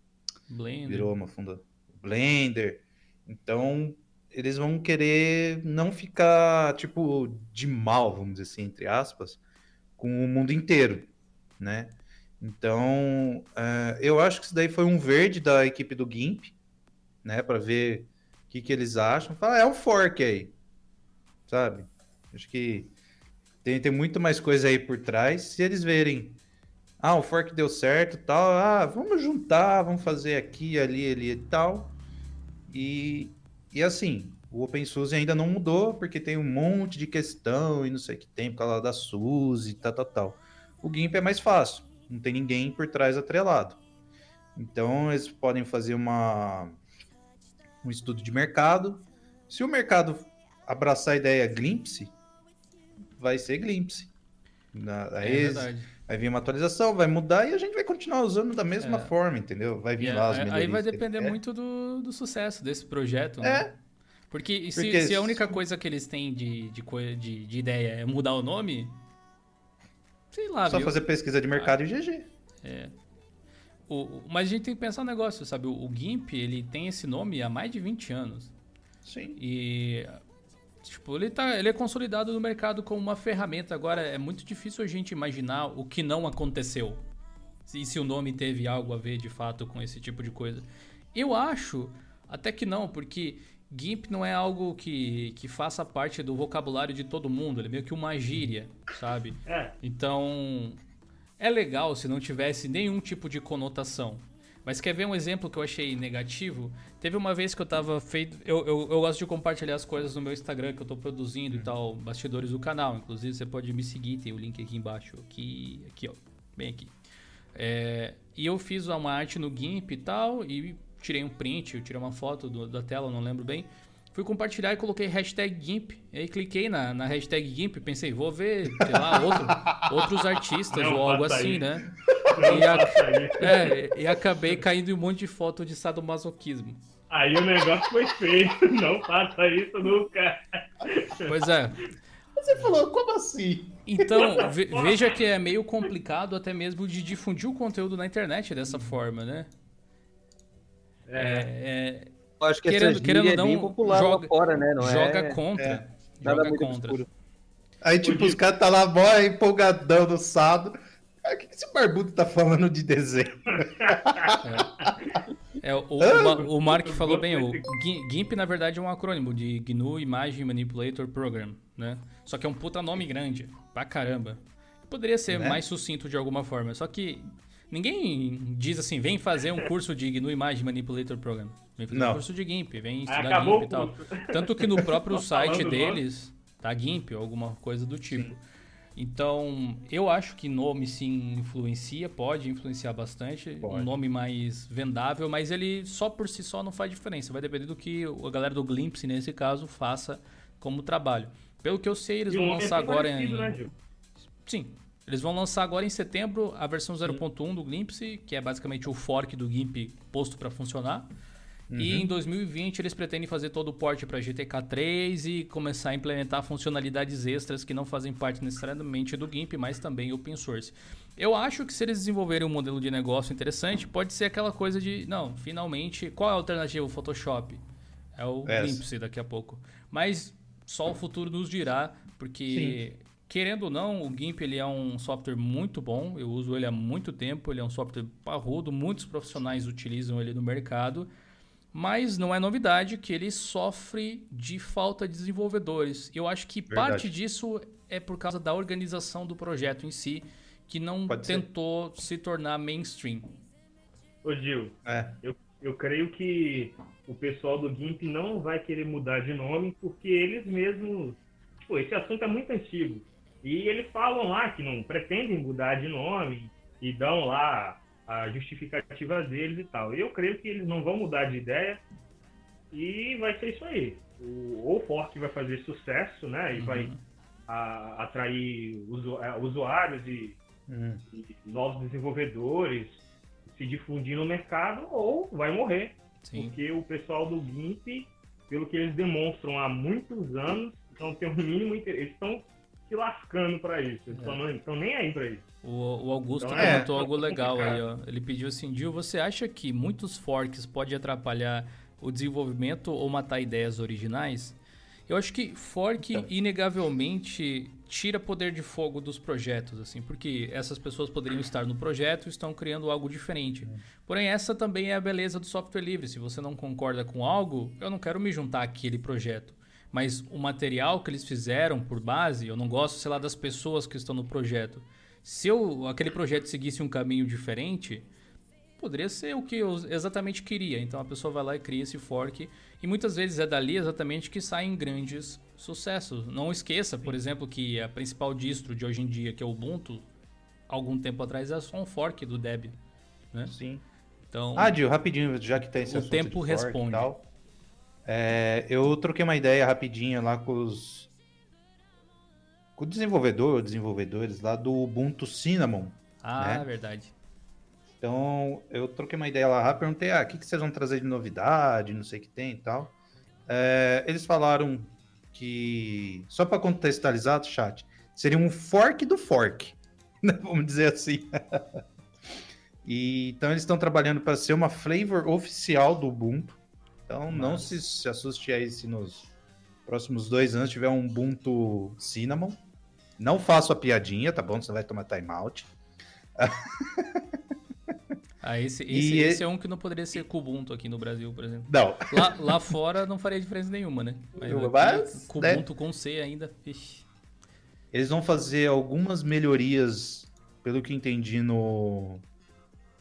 S1: Blender.
S2: virou uma funda Blender. Então, eles vão querer não ficar, tipo, de mal, vamos dizer assim, entre aspas, com o mundo inteiro, né? Então, eh, eu acho que isso daí foi um verde da equipe do GIMP, né? Para ver o que, que eles acham. Fala, é um fork aí, sabe? Acho que Tem, tem muito mais coisa aí por trás. Se eles verem, ah, o fork deu certo tal, ah, vamos juntar, vamos fazer aqui, ali, ali e tal. E, e assim, o OpenSUSE ainda não mudou, porque tem um monte de questão e não sei o que tem por causa da SUSE e tal, tal, tal. O GIMP é mais fácil, não tem ninguém por trás atrelado. Então eles podem fazer uma, um estudo de mercado. Se o mercado abraçar a ideia Glimpse, vai ser Glimpse. Na,
S1: É
S2: aí
S1: verdade.
S2: vai vir uma atualização, vai mudar e a gente vai continuar usando da mesma
S1: É.
S2: forma, entendeu? Vai vir
S1: É,
S2: lá as
S1: aí-
S2: melhorias.
S1: aí vai depender muito do, do sucesso desse projeto, né?
S2: É,
S1: Porque, se,
S2: Porque
S1: se a única coisa que eles têm de, de, de, de ideia é mudar o nome, sei lá,
S2: só
S1: viu?
S2: fazer pesquisa de mercado e GG.
S1: O- o- mas a gente tem que pensar um negócio, sabe? O, o GIMP, ele tem esse nome há mais de 20 anos.
S2: Sim.
S1: E tipo, ele tá, ele é consolidado no mercado como uma ferramenta. Agora é muito difícil a gente imaginar o que não aconteceu. E se o nome teve algo a ver de fato com esse tipo de coisa. Eu acho até que não, porque GIMP não é algo que, que faça parte do vocabulário de todo mundo, ele é meio que uma gíria, sabe?
S3: É,
S1: Então, é legal se não tivesse nenhum tipo de conotação. Mas quer ver um exemplo que eu achei negativo? Teve uma vez que eu tava feito. Eu, eu, eu gosto de compartilhar as coisas no meu Instagram que eu tô produzindo e tal, bastidores do canal. Inclusive, você pode me seguir, tem o link aqui embaixo. Aqui, aqui ó. Bem aqui. É, e eu fiz uma arte no GIMP e tal, e tirei um print, eu tirei uma foto do- da tela, não lembro bem. Fui compartilhar e coloquei hashtag GIMP. E aí cliquei na, na hashtag GIMP, pensei, vou ver, sei lá, outro, outros artistas
S3: Não
S1: ou algo assim,
S3: isso.
S1: né?
S3: não
S1: E a-. É, e acabei caindo em um monte de foto de sadomasoquismo.
S3: Aí o negócio foi feio. Não faça isso nunca.
S1: Pois é.
S2: Você falou, como assim?
S1: Então, ve- veja que é meio complicado até mesmo de difundir o conteúdo na internet dessa forma, né?
S3: É,
S1: É,
S4: Eu acho que
S1: Querendo-
S4: essa
S1: querendo não,
S4: é bem popular
S1: joga-
S4: lá fora, né? Não
S1: joga
S4: é
S1: contra.
S4: nada
S1: Joga contra.
S4: obscuro.
S2: Aí, tipo, os caras tá lá mó empolgadão no sado. Cara, o que que esse barbudo tá falando de desenho?
S1: É, o, o, Ma- o Mark falou bem, o Gi- GIMP na verdade é um acrônimo de GNU Imagine Manipulator Program, né? Só que é um puta nome grande, pra caramba. Poderia ser
S2: Né?
S1: mais sucinto de alguma forma, só que ninguém diz assim, vem fazer um curso de GNU Imagine Manipulator Program. Vem fazer um
S2: Não.
S1: curso de GIMP, vem estudar
S3: acabou
S1: GIMP e tal. Tanto que no próprio
S3: Só
S1: site deles tá GIMP ou alguma coisa do tipo. Então, eu acho que nome sim influencia, pode influenciar bastante.
S2: Pode.
S1: Um nome mais vendável, mas ele só por si só não faz diferença. Vai depender do que a galera do Glimpse, nesse caso, faça como trabalho. Pelo que eu sei, eles
S3: E
S1: vão
S3: é
S1: lançar
S3: bem
S1: agora em.
S3: né, Gil?
S1: Sim. Eles vão lançar agora em setembro a versão 0.1 do Glimpse, que é basicamente o fork do GIMP posto para funcionar. E em 2020 eles pretendem fazer todo o porte para GTK 3 e começar a implementar funcionalidades extras que não fazem parte necessariamente do GIMP, mas também open source. Eu acho que se eles desenvolverem um modelo de negócio interessante, pode ser aquela coisa de, não, finalmente, qual é a alternativa ao Photoshop? É o
S2: Essa.
S1: Glimpse daqui a pouco. Mas só o futuro nos dirá, porque querendo ou não, o GIMP ele é um software muito bom, eu uso ele há muito tempo, ele é um software parrudo, muitos profissionais utilizam ele no mercado, mas não é novidade que ele sofre de falta de desenvolvedores. Eu acho que
S2: Verdade.
S1: parte disso é por causa da organização do projeto em si, que não
S2: Pode ser.
S1: tentou se tornar mainstream.
S3: Ô, Gil,
S2: É,
S3: eu, eu creio que o pessoal do GIMP não vai querer mudar de nome porque eles mesmos. Tipo, esse assunto é muito antigo. E eles falam lá que não pretendem mudar de nome e dão lá a justificativa deles e tal. Eu creio que eles não vão mudar de ideia e vai ser isso aí. O, ou o Fork vai fazer sucesso, né? E vai a- atrair usu- eh, usuários e
S2: hum,
S3: e novos desenvolvedores se difundir no mercado ou vai morrer.
S1: Sim.
S3: Porque o pessoal do GIMP, pelo que eles demonstram há muitos anos, não tem o mínimo interesse. Eles estão se lascando para isso. Eles
S1: É.
S3: tão- não estão nem aí para isso.
S1: O, o Augusto
S3: Então,
S2: é,
S1: comentou algo legal aí, ó. Ele pediu assim, Gil, você acha que muitos forks podem atrapalhar o desenvolvimento ou matar ideias originais? Eu acho que fork
S2: Então.
S1: inegavelmente tira poder de fogo dos projetos, assim, porque essas pessoas poderiam estar no projeto e estão criando algo diferente. Porém, essa também é a beleza do software livre. Se você não concorda com algo, eu não quero me juntar àquele projeto. Mas o material que eles fizeram por base, eu não gosto, sei lá, das pessoas que estão no projeto. Se eu, aquele projeto seguisse um caminho diferente, poderia ser o que eu exatamente queria. Então a pessoa vai lá e cria esse fork. E muitas vezes é dali exatamente que saem grandes sucessos. Não esqueça, por exemplo, que a principal distro de hoje em dia, que é o Ubuntu, algum tempo atrás era só um fork do Debian. Né?
S2: Sim.
S1: Então,
S2: Ah, Dil, rapidinho, já que tem esse
S1: O tempo
S2: de fork e
S1: responde.
S2: tal. É, eu troquei uma ideia rapidinha lá com os com o desenvolvedor desenvolvedores lá do Ubuntu Cinnamon.
S1: ah,
S2: né?
S1: verdade.
S2: Então, eu troquei uma ideia lá, perguntei, ah, o que, que vocês vão trazer de novidade, não sei o que tem e tal. É, eles falaram que, só para contextualizar chat, seria um fork do fork, né? vamos dizer assim. e, então, eles estão trabalhando para ser uma flavor oficial do Ubuntu. Então, não
S1: Massa.
S2: se, se assuste aí se nos próximos dois anos tiver um Ubuntu Cinnamon. Não faço a piadinha, tá bom? Você vai tomar timeout.
S1: Ah, esse, esse,
S2: e-
S1: esse é um que não poderia ser Kubuntu aqui no Brasil, por exemplo.
S2: Não,
S1: Lá, lá fora não faria diferença nenhuma, né? Aqui,
S2: mas,
S1: Kubuntu com C ainda, vixe.
S2: Eles vão fazer algumas melhorias, pelo que entendi, no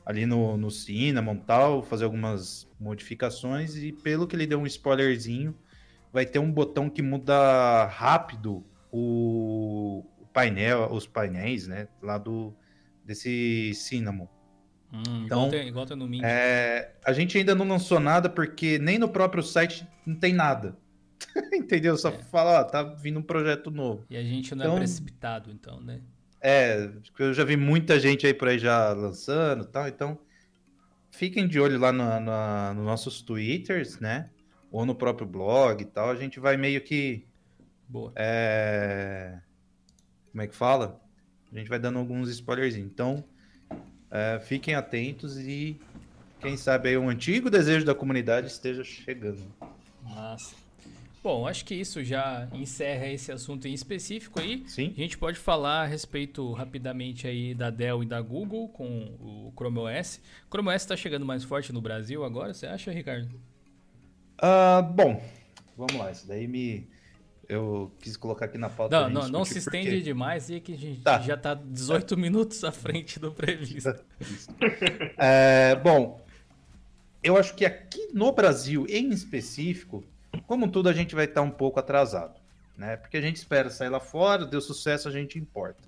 S2: ali no, no Cinnamon e tal, fazer algumas modificações e pelo que ele deu um spoilerzinho, vai ter um botão que muda rápido o, o painel, os painéis, né, lá do desse Cinnamon.
S1: Hum,
S2: Então,
S1: igual, tem, igual tem no Mint.
S2: É, a gente ainda não lançou nada porque nem no próprio site não tem nada. Entendeu? Só
S1: É.
S2: fala, ó, tá vindo um projeto novo.
S1: E a gente não é
S2: então-
S1: precipitado, então, né?
S2: É, eu já vi muita gente aí por aí já lançando e tal, então fiquem de olho lá no, no- nos nossos twitters, né? Ou no próprio blog e tal, a gente vai meio que.
S1: Boa.
S2: é, Como é que fala? A gente vai dando alguns spoilerzinhos. Então, é, fiquem atentos e quem sabe aí um antigo desejo da comunidade esteja chegando.
S1: Massa. Bom, acho que isso já encerra esse assunto em específico aí.
S2: Sim?
S1: A gente pode falar a respeito rapidamente aí da Dell e da Google com o Chrome OS. O Chrome OS está chegando mais forte no Brasil agora, você acha, Ricardo?
S2: Ah, bom, vamos lá. Isso daí me. Eu quis colocar aqui na pauta.
S1: Não, não, não se estende
S2: quê.
S1: demais e que a gente
S2: Tá.
S1: já tá 18 minutos à frente do previsto.
S2: É, bom, eu acho que aqui no Brasil, em específico, como tudo, a gente vai estar um pouco atrasado, né? Porque a gente espera sair lá fora, deu sucesso, a gente importa.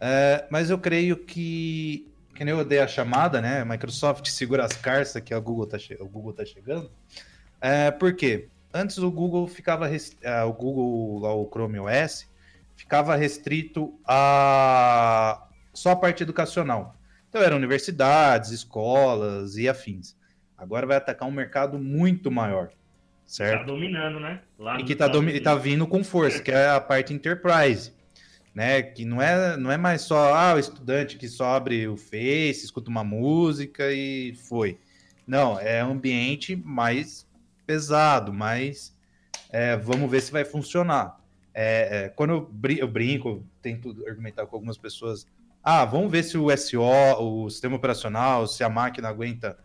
S2: É, mas eu creio que, que nem eu dei a chamada, né? Microsoft segura as carças que a Google tá, o Google tá chegando. É, por quê? Antes o Google ficava, ah, o Google, lá o Chrome OS, ficava restrito a só a parte educacional. Então eram universidades, escolas e afins. Agora vai atacar um mercado muito maior,
S3: Tá
S2: certo?
S3: dominando, né? Lá
S2: E que tá, domi- tá vindo com força, que é a parte enterprise, né? Que não é, não é mais só ah, o estudante que só abre o Face, escuta uma música e foi. Não, é um ambiente mais pesado, mais é, vamos ver se vai funcionar. É, é, quando eu, brin- eu brinco, tento argumentar com algumas pessoas, ah, vamos ver se o SO, o sistema operacional, se a máquina aguenta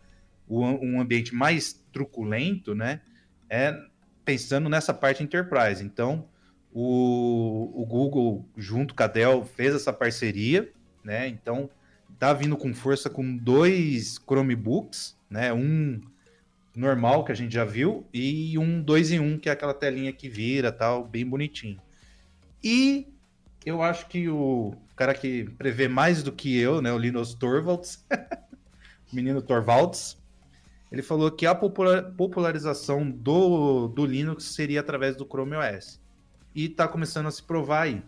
S2: um ambiente mais truculento, né? É pensando nessa parte enterprise. Então, o, o Google, junto com a Dell, fez essa parceria, né? Então, tá vindo com força com dois Chromebooks, né? Um normal que a gente já viu e um 2 em 1, um, que é aquela telinha que vira, tal, bem bonitinho. E eu acho que o cara que prevê mais do que eu, né, o Linus Torvalds, menino Torvalds, ele falou que a popular- popularização do, do Linux seria através do Chrome OS. E está começando a se provar aí.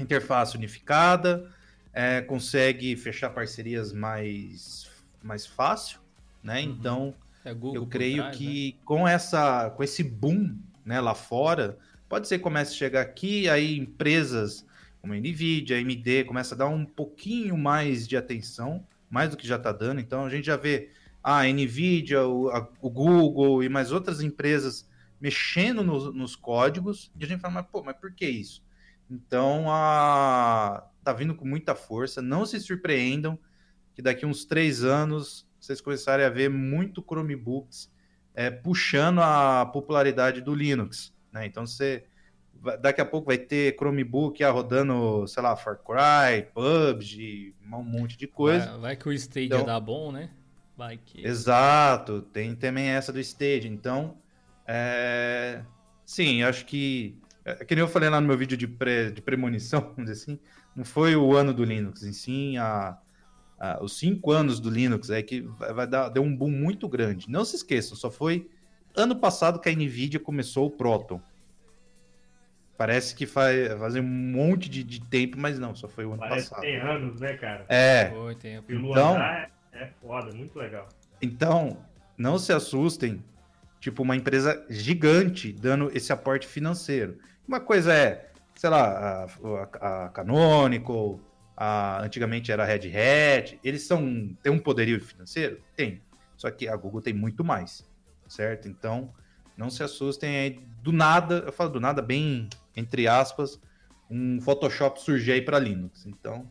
S2: Interface unificada, é, consegue fechar parcerias mais, mais fácil, né?
S1: Uhum.
S2: Então,
S1: É
S2: eu creio
S1: trás, né?
S2: que com essa com esse boom né, lá fora, pode ser que comece a chegar aqui, aí empresas como a Nvidia, a AMD, começa a dar um pouquinho mais de atenção, mais do que já está dando. Então a gente já vê a Nvidia, o, a- o Google e mais outras empresas mexendo nos, nos códigos, e a gente fala, mas, pô, mas por que isso? Então a, tá vindo com muita força, não se surpreendam que daqui uns três anos vocês começarem a ver muito Chromebooks é, puxando a popularidade do Linux, né? Então você daqui a pouco vai ter Chromebook ah, rodando, sei lá, Far Cry, PUBG, um monte de coisa.
S1: Vai, vai que o Stadia
S2: Então-
S1: dá bom, né? Que.
S2: Exato, tem também essa do stage. Então, é... sim, eu acho que. É que nem eu falei lá no meu vídeo de, pré, de premonição, vamos dizer assim, não foi o ano do Linux, em sim a, a- os cinco anos do Linux é que vai, vai dar deu um boom muito grande. Não se esqueçam, só foi ano passado que a Nvidia começou o Proton. Parece que faz, faz um monte de, de tempo, mas não, só foi o ano
S3: Parece que
S2: passado.
S3: tem anos, né, cara?
S2: É,
S1: Foi tempo.
S2: Então-
S3: é, é foda, muito legal.
S2: Então, não se assustem, tipo, uma empresa gigante dando esse aporte financeiro. Uma coisa é, sei lá, a, a- a Canonical, a- antigamente era a Red Hat, eles são, têm um poderio financeiro? Tem. Só que a Google tem muito mais, certo? Então, não se assustem aí, do nada, eu falo do nada bem, entre aspas, um Photoshop surgir aí para Linux. Então,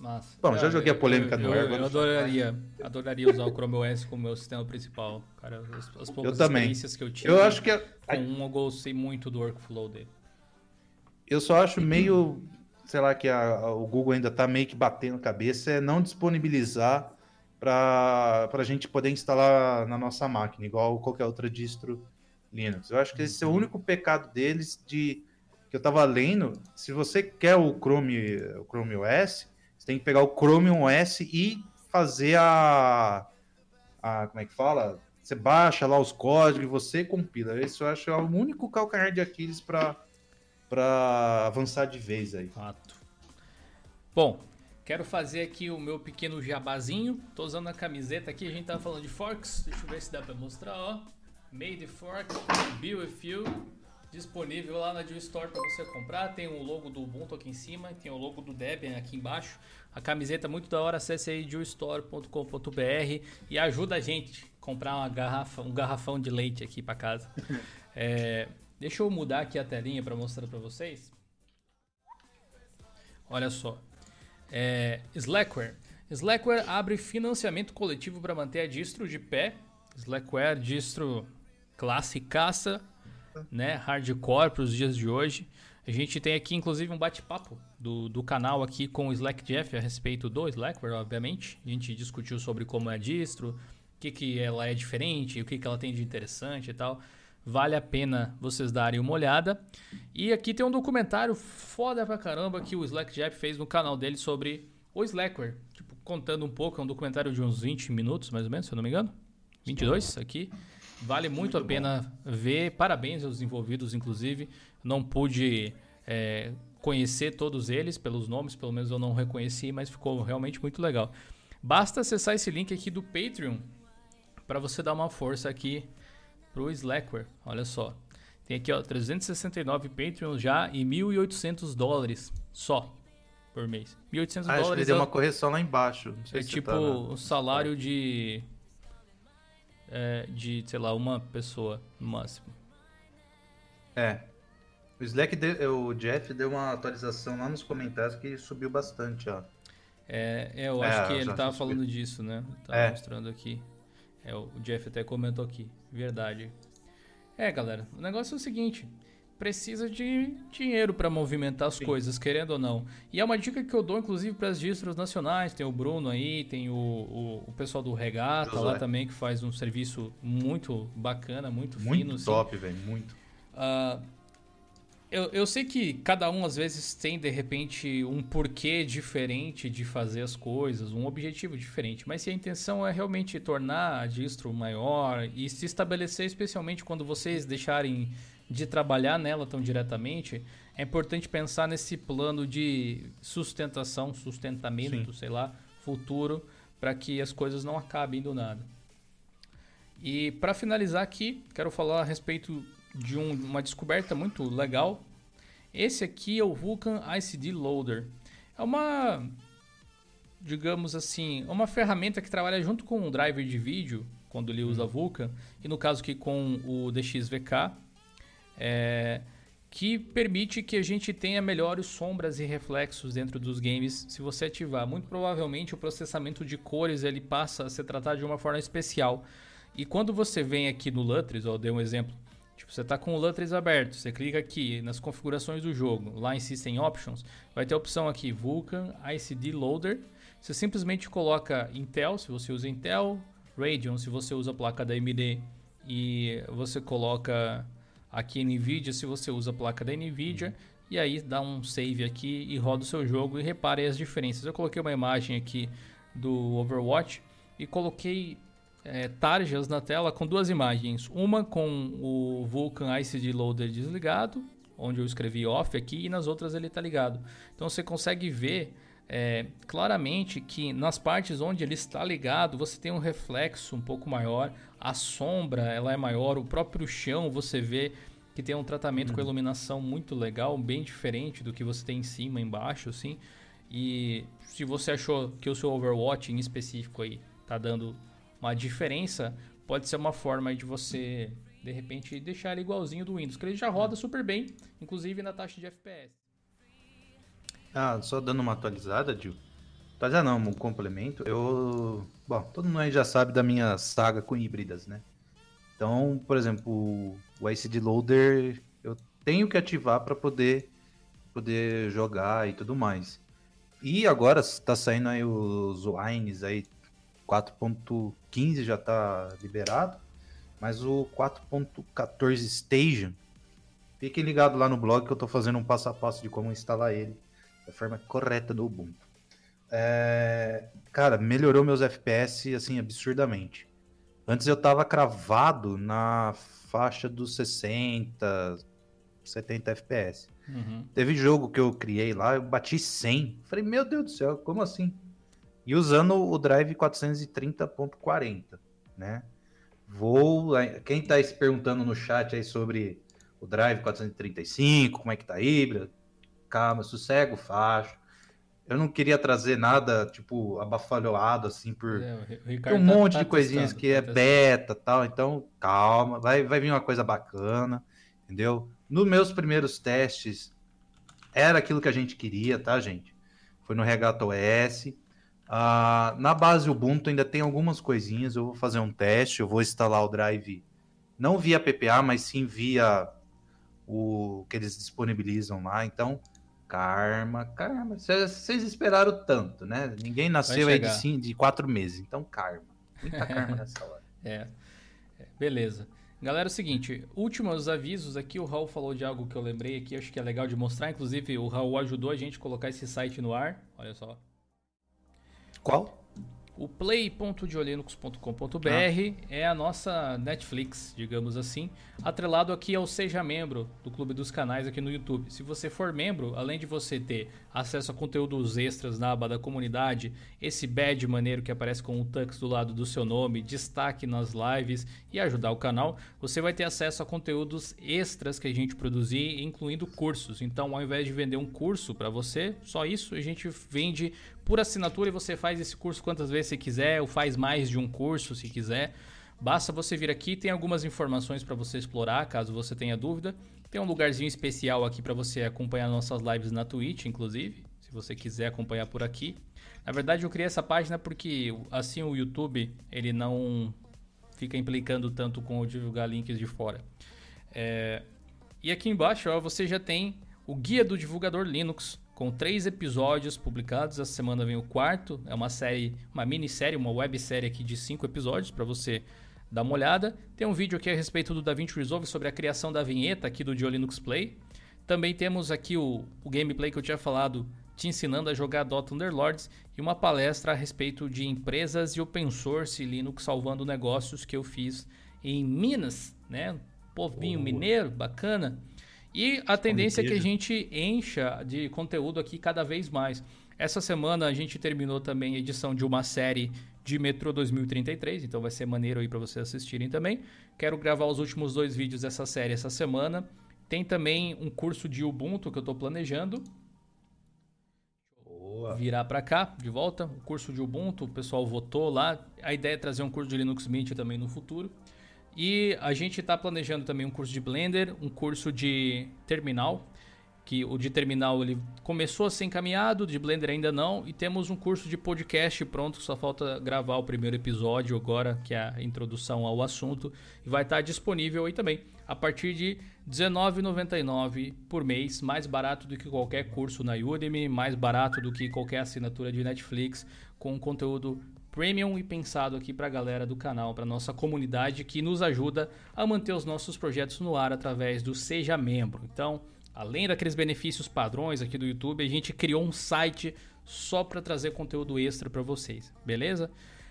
S1: Massa.
S2: Bom, já
S1: Eu-
S2: joguei a
S1: eu-
S2: polêmica
S1: eu, eu,
S2: ar,
S1: Eu,
S2: agora
S1: adoraria, adoraria usar o Chrome OS como meu sistema principal. Cara, as, as poucas
S2: também.
S1: experiências que eu tive
S2: eu acho que a-
S1: com um, eu gostei muito do workflow dele.
S2: Eu só acho meio, sei lá, que a- a- o Google ainda tá meio que batendo a cabeça, é não disponibilizar para a gente poder instalar na nossa máquina, igual qualquer outra distro Linux. Eu acho que esse é o único pecado deles de que eu tava lendo. Se você quer o Chrome, o Chrome OS, você tem que pegar o Chrome OS e fazer a, a como é que fala? Você baixa lá os códigos você compila. Esse eu acho é o único calcanhar de Aquiles para para avançar de vez aí.
S1: Fato. Bom, quero fazer aqui o meu pequeno jabazinho. Tô usando a camiseta aqui, a gente tava falando de forks. Deixa eu ver se dá pra mostrar, ó. Made Fork, Be With You. Disponível lá na Deal Store para você comprar. Tem o logo do Ubuntu aqui em cima, tem o logo do Debian aqui embaixo. A camiseta é muito da hora, acesse aí dealstore.com.br e ajuda a gente a comprar uma garrafa, um garrafão de leite aqui para casa. É, deixa eu mudar aqui a telinha para mostrar para vocês. Olha só. É, Slackware. Slackware abre financiamento coletivo para manter a distro de pé. Slackware, distro classicaça, né? Hardcore para os dias de hoje. A gente tem aqui, inclusive, um bate-papo do, do canal aqui com o Slack Jeff a respeito do Slackware, obviamente. A gente discutiu sobre como é a distro, o que, que ela é diferente, o que, que ela tem de interessante e tal. Vale a pena vocês darem uma olhada. E aqui tem um documentário foda pra caramba que o Slack Jeff fez no canal dele sobre o Slackware. Tipo, contando um pouco, é um documentário de uns 20 minutos, mais ou menos, se eu não me engano. 22 aqui. Vale muito, a pena ver. Parabéns aos envolvidos, inclusive. Não pude é, conhecer todos eles pelos nomes, pelo menos eu não reconheci, mas ficou realmente muito legal. Basta acessar esse link aqui do Patreon para você dar uma força aqui pro Slackware. Olha só. Tem aqui, ó, 369 Patreons já e 1.800 dólares só por mês. 1.800
S2: Ah, acho que ele
S1: dólares
S2: deu
S1: é,
S2: uma correção lá embaixo.
S1: É tipo
S2: tá na-
S1: o salário de é, de, sei lá, uma pessoa no máximo.
S2: É. O Slack, deu- o Jeff deu uma atualização lá nos comentários que subiu bastante, ó.
S1: É, é, eu
S2: É,
S1: acho que
S2: eu
S1: ele tava falando disso, né? Tá
S2: É.
S1: mostrando aqui. É, o Jeff até comentou aqui. Verdade. É, galera, o negócio é o seguinte. Precisa de dinheiro para movimentar as coisas, querendo ou não. E é uma dica que eu dou, inclusive, para as distros nacionais. Tem o Bruno aí, tem o, o, o pessoal do Regata
S2: Josué.
S1: lá também, que faz um serviço muito bacana, muito, fino.
S2: Muito
S1: assim.
S2: top, velho. Muito.
S1: Ah, eu, eu sei que cada um às vezes tem de repente um porquê diferente de fazer as coisas, um objetivo diferente, mas se a intenção é realmente tornar a distro maior e se estabelecer, especialmente quando vocês deixarem de trabalhar nela tão diretamente, é importante pensar nesse plano de sustentação, sustentamento, sei lá, futuro, para que as coisas não acabem do nada. E para finalizar aqui, quero falar a respeito de um- uma descoberta muito legal. Esse aqui é o Vulkan ICD Loader. É uma, digamos assim, uma ferramenta que trabalha junto com o driver de vídeo, quando ele usa Vulkan, e no caso aqui com o DXVK, é, que permite que a gente tenha melhores sombras e reflexos dentro dos games se você ativar. Muito provavelmente o processamento de cores ele passa a ser tratado de uma forma especial. E quando você vem aqui no Lutris, eu dei um exemplo, Tipo, você tá com o Lutris aberto, você clica aqui nas configurações do jogo, lá em System Options, vai ter a opção aqui Vulkan ICD Loader. Você simplesmente coloca Intel, se você usa Intel, Radeon, se você usa a placa da AMD, e você coloca aqui NVIDIA, se você usa a placa da NVIDIA, e aí dá um save aqui e roda o seu jogo e repare as diferenças. Eu coloquei uma imagem aqui do Overwatch e coloquei é, tarjas na tela com duas imagens. Uma com o Vulkan ICD Loader desligado, onde eu escrevi off aqui, e nas outras ele está ligado. Então você consegue ver é, claramente que nas partes onde ele está ligado, você tem um reflexo um pouco maior, a sombra ela é maior, o próprio chão você vê que tem um tratamento com iluminação muito legal, bem diferente do que você tem em cima, embaixo, assim. E se você achou que o seu Overwatch em específico aí tá dando uma diferença, pode ser uma forma de você de repente deixar ele igualzinho do Windows, que ele já roda super bem, inclusive na taxa de FPS.
S2: Ah, só dando uma atualizada, Dil. Atualizar não, um complemento. Eu. Bom, todo mundo aí já sabe da minha saga com híbridas, né? Então, por exemplo, o ICD Loader eu tenho que ativar para poder, poder jogar e tudo mais. E agora está saindo aí os Wines aí 4.15 já está liberado, mas o 4.14 Station, fiquem ligados lá no blog que eu estou fazendo um passo a passo de como instalar ele da forma correta do Ubuntu. É, cara, melhorou meus FPS assim absurdamente. Antes eu tava cravado na faixa dos 60, 70 FPS.
S1: Uhum.
S2: Teve jogo que eu criei lá, eu bati 100. Falei, meu Deus do céu, como assim? E usando o Drive 430.40, né? Vou. Quem tá se perguntando no chat aí sobre o Drive 435, como é que tá híbrido? Calma, sossego, facho. Eu não queria trazer nada, tipo, abafalhoado, assim, por.
S1: É,
S2: Tem um
S1: tá-
S2: monte
S1: tá
S2: de coisinhas
S1: testando,
S2: que é
S1: tá
S2: beta e tal, então calma, vai, vai vir uma coisa bacana, entendeu? Nos meus primeiros testes, era aquilo que a gente queria, tá, gente? Foi no Regato OS. Ah, na base Ubuntu ainda tem algumas coisinhas, eu vou fazer um teste, eu vou instalar o Drive, não via PPA, mas sim via o que eles disponibilizam lá, então Karma, karma. Vocês esperaram tanto, né? Ninguém nasceu aí de, de quatro meses, então karma. Muita karma nessa hora.
S1: É. É, Beleza. Galera, é o seguinte, últimos avisos aqui, o Raul falou de algo que eu lembrei aqui, acho que é legal de mostrar, inclusive o Raul ajudou a gente a colocar esse site no ar, olha só.
S2: Qual?
S1: O play.diolinux.com.br é a nossa Netflix, digamos assim, atrelado aqui ao Seja Membro do Clube dos Canais aqui no YouTube. Se você for membro, além de você ter acesso a conteúdos extras na aba da comunidade, esse badge maneiro que aparece com o tux do lado do seu nome, destaque nas lives e ajudar o canal, você vai ter acesso a conteúdos extras que a gente produzir, incluindo cursos. Então, ao invés de vender um curso para você, só isso, a gente vende por assinatura e você faz esse curso quantas vezes você quiser, ou faz mais de um curso se quiser. Basta você vir aqui, tem algumas informações para você explorar, caso você tenha dúvida. Tem um lugarzinho especial aqui para você acompanhar nossas lives na Twitch, inclusive, se você quiser acompanhar por aqui. Na verdade, eu criei essa página porque assim o YouTube ele não fica implicando tanto com eu divulgar links de fora. É, E aqui embaixo ó, você já tem o Guia do Divulgador Linux, com três episódios publicados. Essa semana vem o quarto. É uma série, uma minissérie, uma websérie aqui de cinco episódios para você dar uma olhada. Tem um vídeo aqui a respeito do DaVinci Resolve sobre a criação da vinheta aqui do Dio Linux Play. Também temos aqui o, o gameplay que eu tinha falado, te ensinando a jogar Dota Underlords e uma palestra a respeito de empresas e open source Linux salvando negócios que eu fiz em Minas, né? Povinho mineiro, bacana. E a tendência é que a gente encha de conteúdo aqui cada vez mais. Essa semana a gente terminou também a edição de uma série de Metro 2033, então vai ser maneiro aí para vocês assistirem também. Quero gravar os últimos dois vídeos dessa série essa semana. Tem também um curso de Ubuntu que eu estou planejando
S2: Boa.
S1: virar para cá, de volta. O curso de Ubuntu, o pessoal votou lá. A ideia é trazer um curso de Linux Mint também no futuro. E a gente está planejando também um curso de Blender, um curso de Terminal. que o de terminal ele começou a ser encaminhado, de Blender ainda não, e temos um curso de podcast pronto, só falta gravar o primeiro episódio agora, que é a introdução ao assunto, e vai estar disponível aí também, a partir de R$19,99 por mês, mais barato do que qualquer curso na Udemy, mais barato do que qualquer assinatura de Netflix, com conteúdo premium e pensado aqui para a galera do canal, para nossa comunidade que nos ajuda a manter os nossos projetos no ar através do Seja Membro. Então, além daqueles benefícios padrões aqui do YouTube, a gente criou um site só para trazer conteúdo extra para vocês, beleza?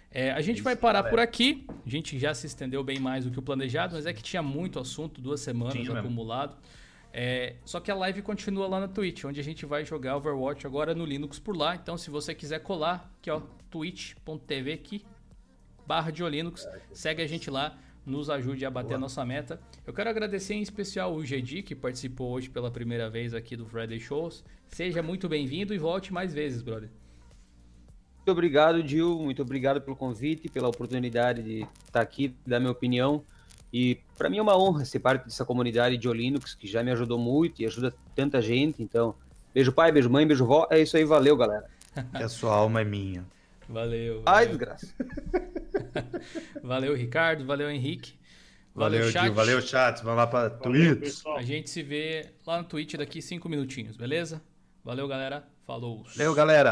S1: É, a gente
S2: Isso,
S1: vai parar
S2: galera.
S1: por aqui. A gente já se estendeu bem mais do que o planejado, mas é que tinha muito assunto, duas semanas
S2: Tinha mesmo.
S1: É, só que a live continua lá na Twitch, onde a gente vai jogar Overwatch agora no Linux por lá. Então, se você quiser colar, aqui ó, twitch.tv aqui, barra de Linux, segue a gente lá, nos ajude a bater a nossa meta. Eu quero agradecer em especial o GD, que participou hoje pela primeira vez aqui do Friday Shows. Seja muito bem-vindo e volte mais vezes, brother.
S4: Muito obrigado, Gil. Muito obrigado pelo convite, pela oportunidade de estar aqui, dar minha opinião. E para mim é uma honra ser parte dessa comunidade de Linux, que já me ajudou muito e ajuda tanta gente. Então, beijo pai, beijo mãe, beijo vó. É isso aí, valeu, galera.
S2: A sua alma é minha.
S1: Valeu.
S4: Ai,
S1: valeu.
S4: desgraça.
S1: Valeu, Ricardo. Valeu, Henrique.
S2: Valeu,
S1: chat.
S2: Gil. Valeu, chat. Vamos lá pra
S3: Valeu,
S2: Twitch.
S1: A gente se vê lá no Twitch daqui cinco minutinhos, beleza? Valeu, galera. Falou.
S2: Valeu, galera.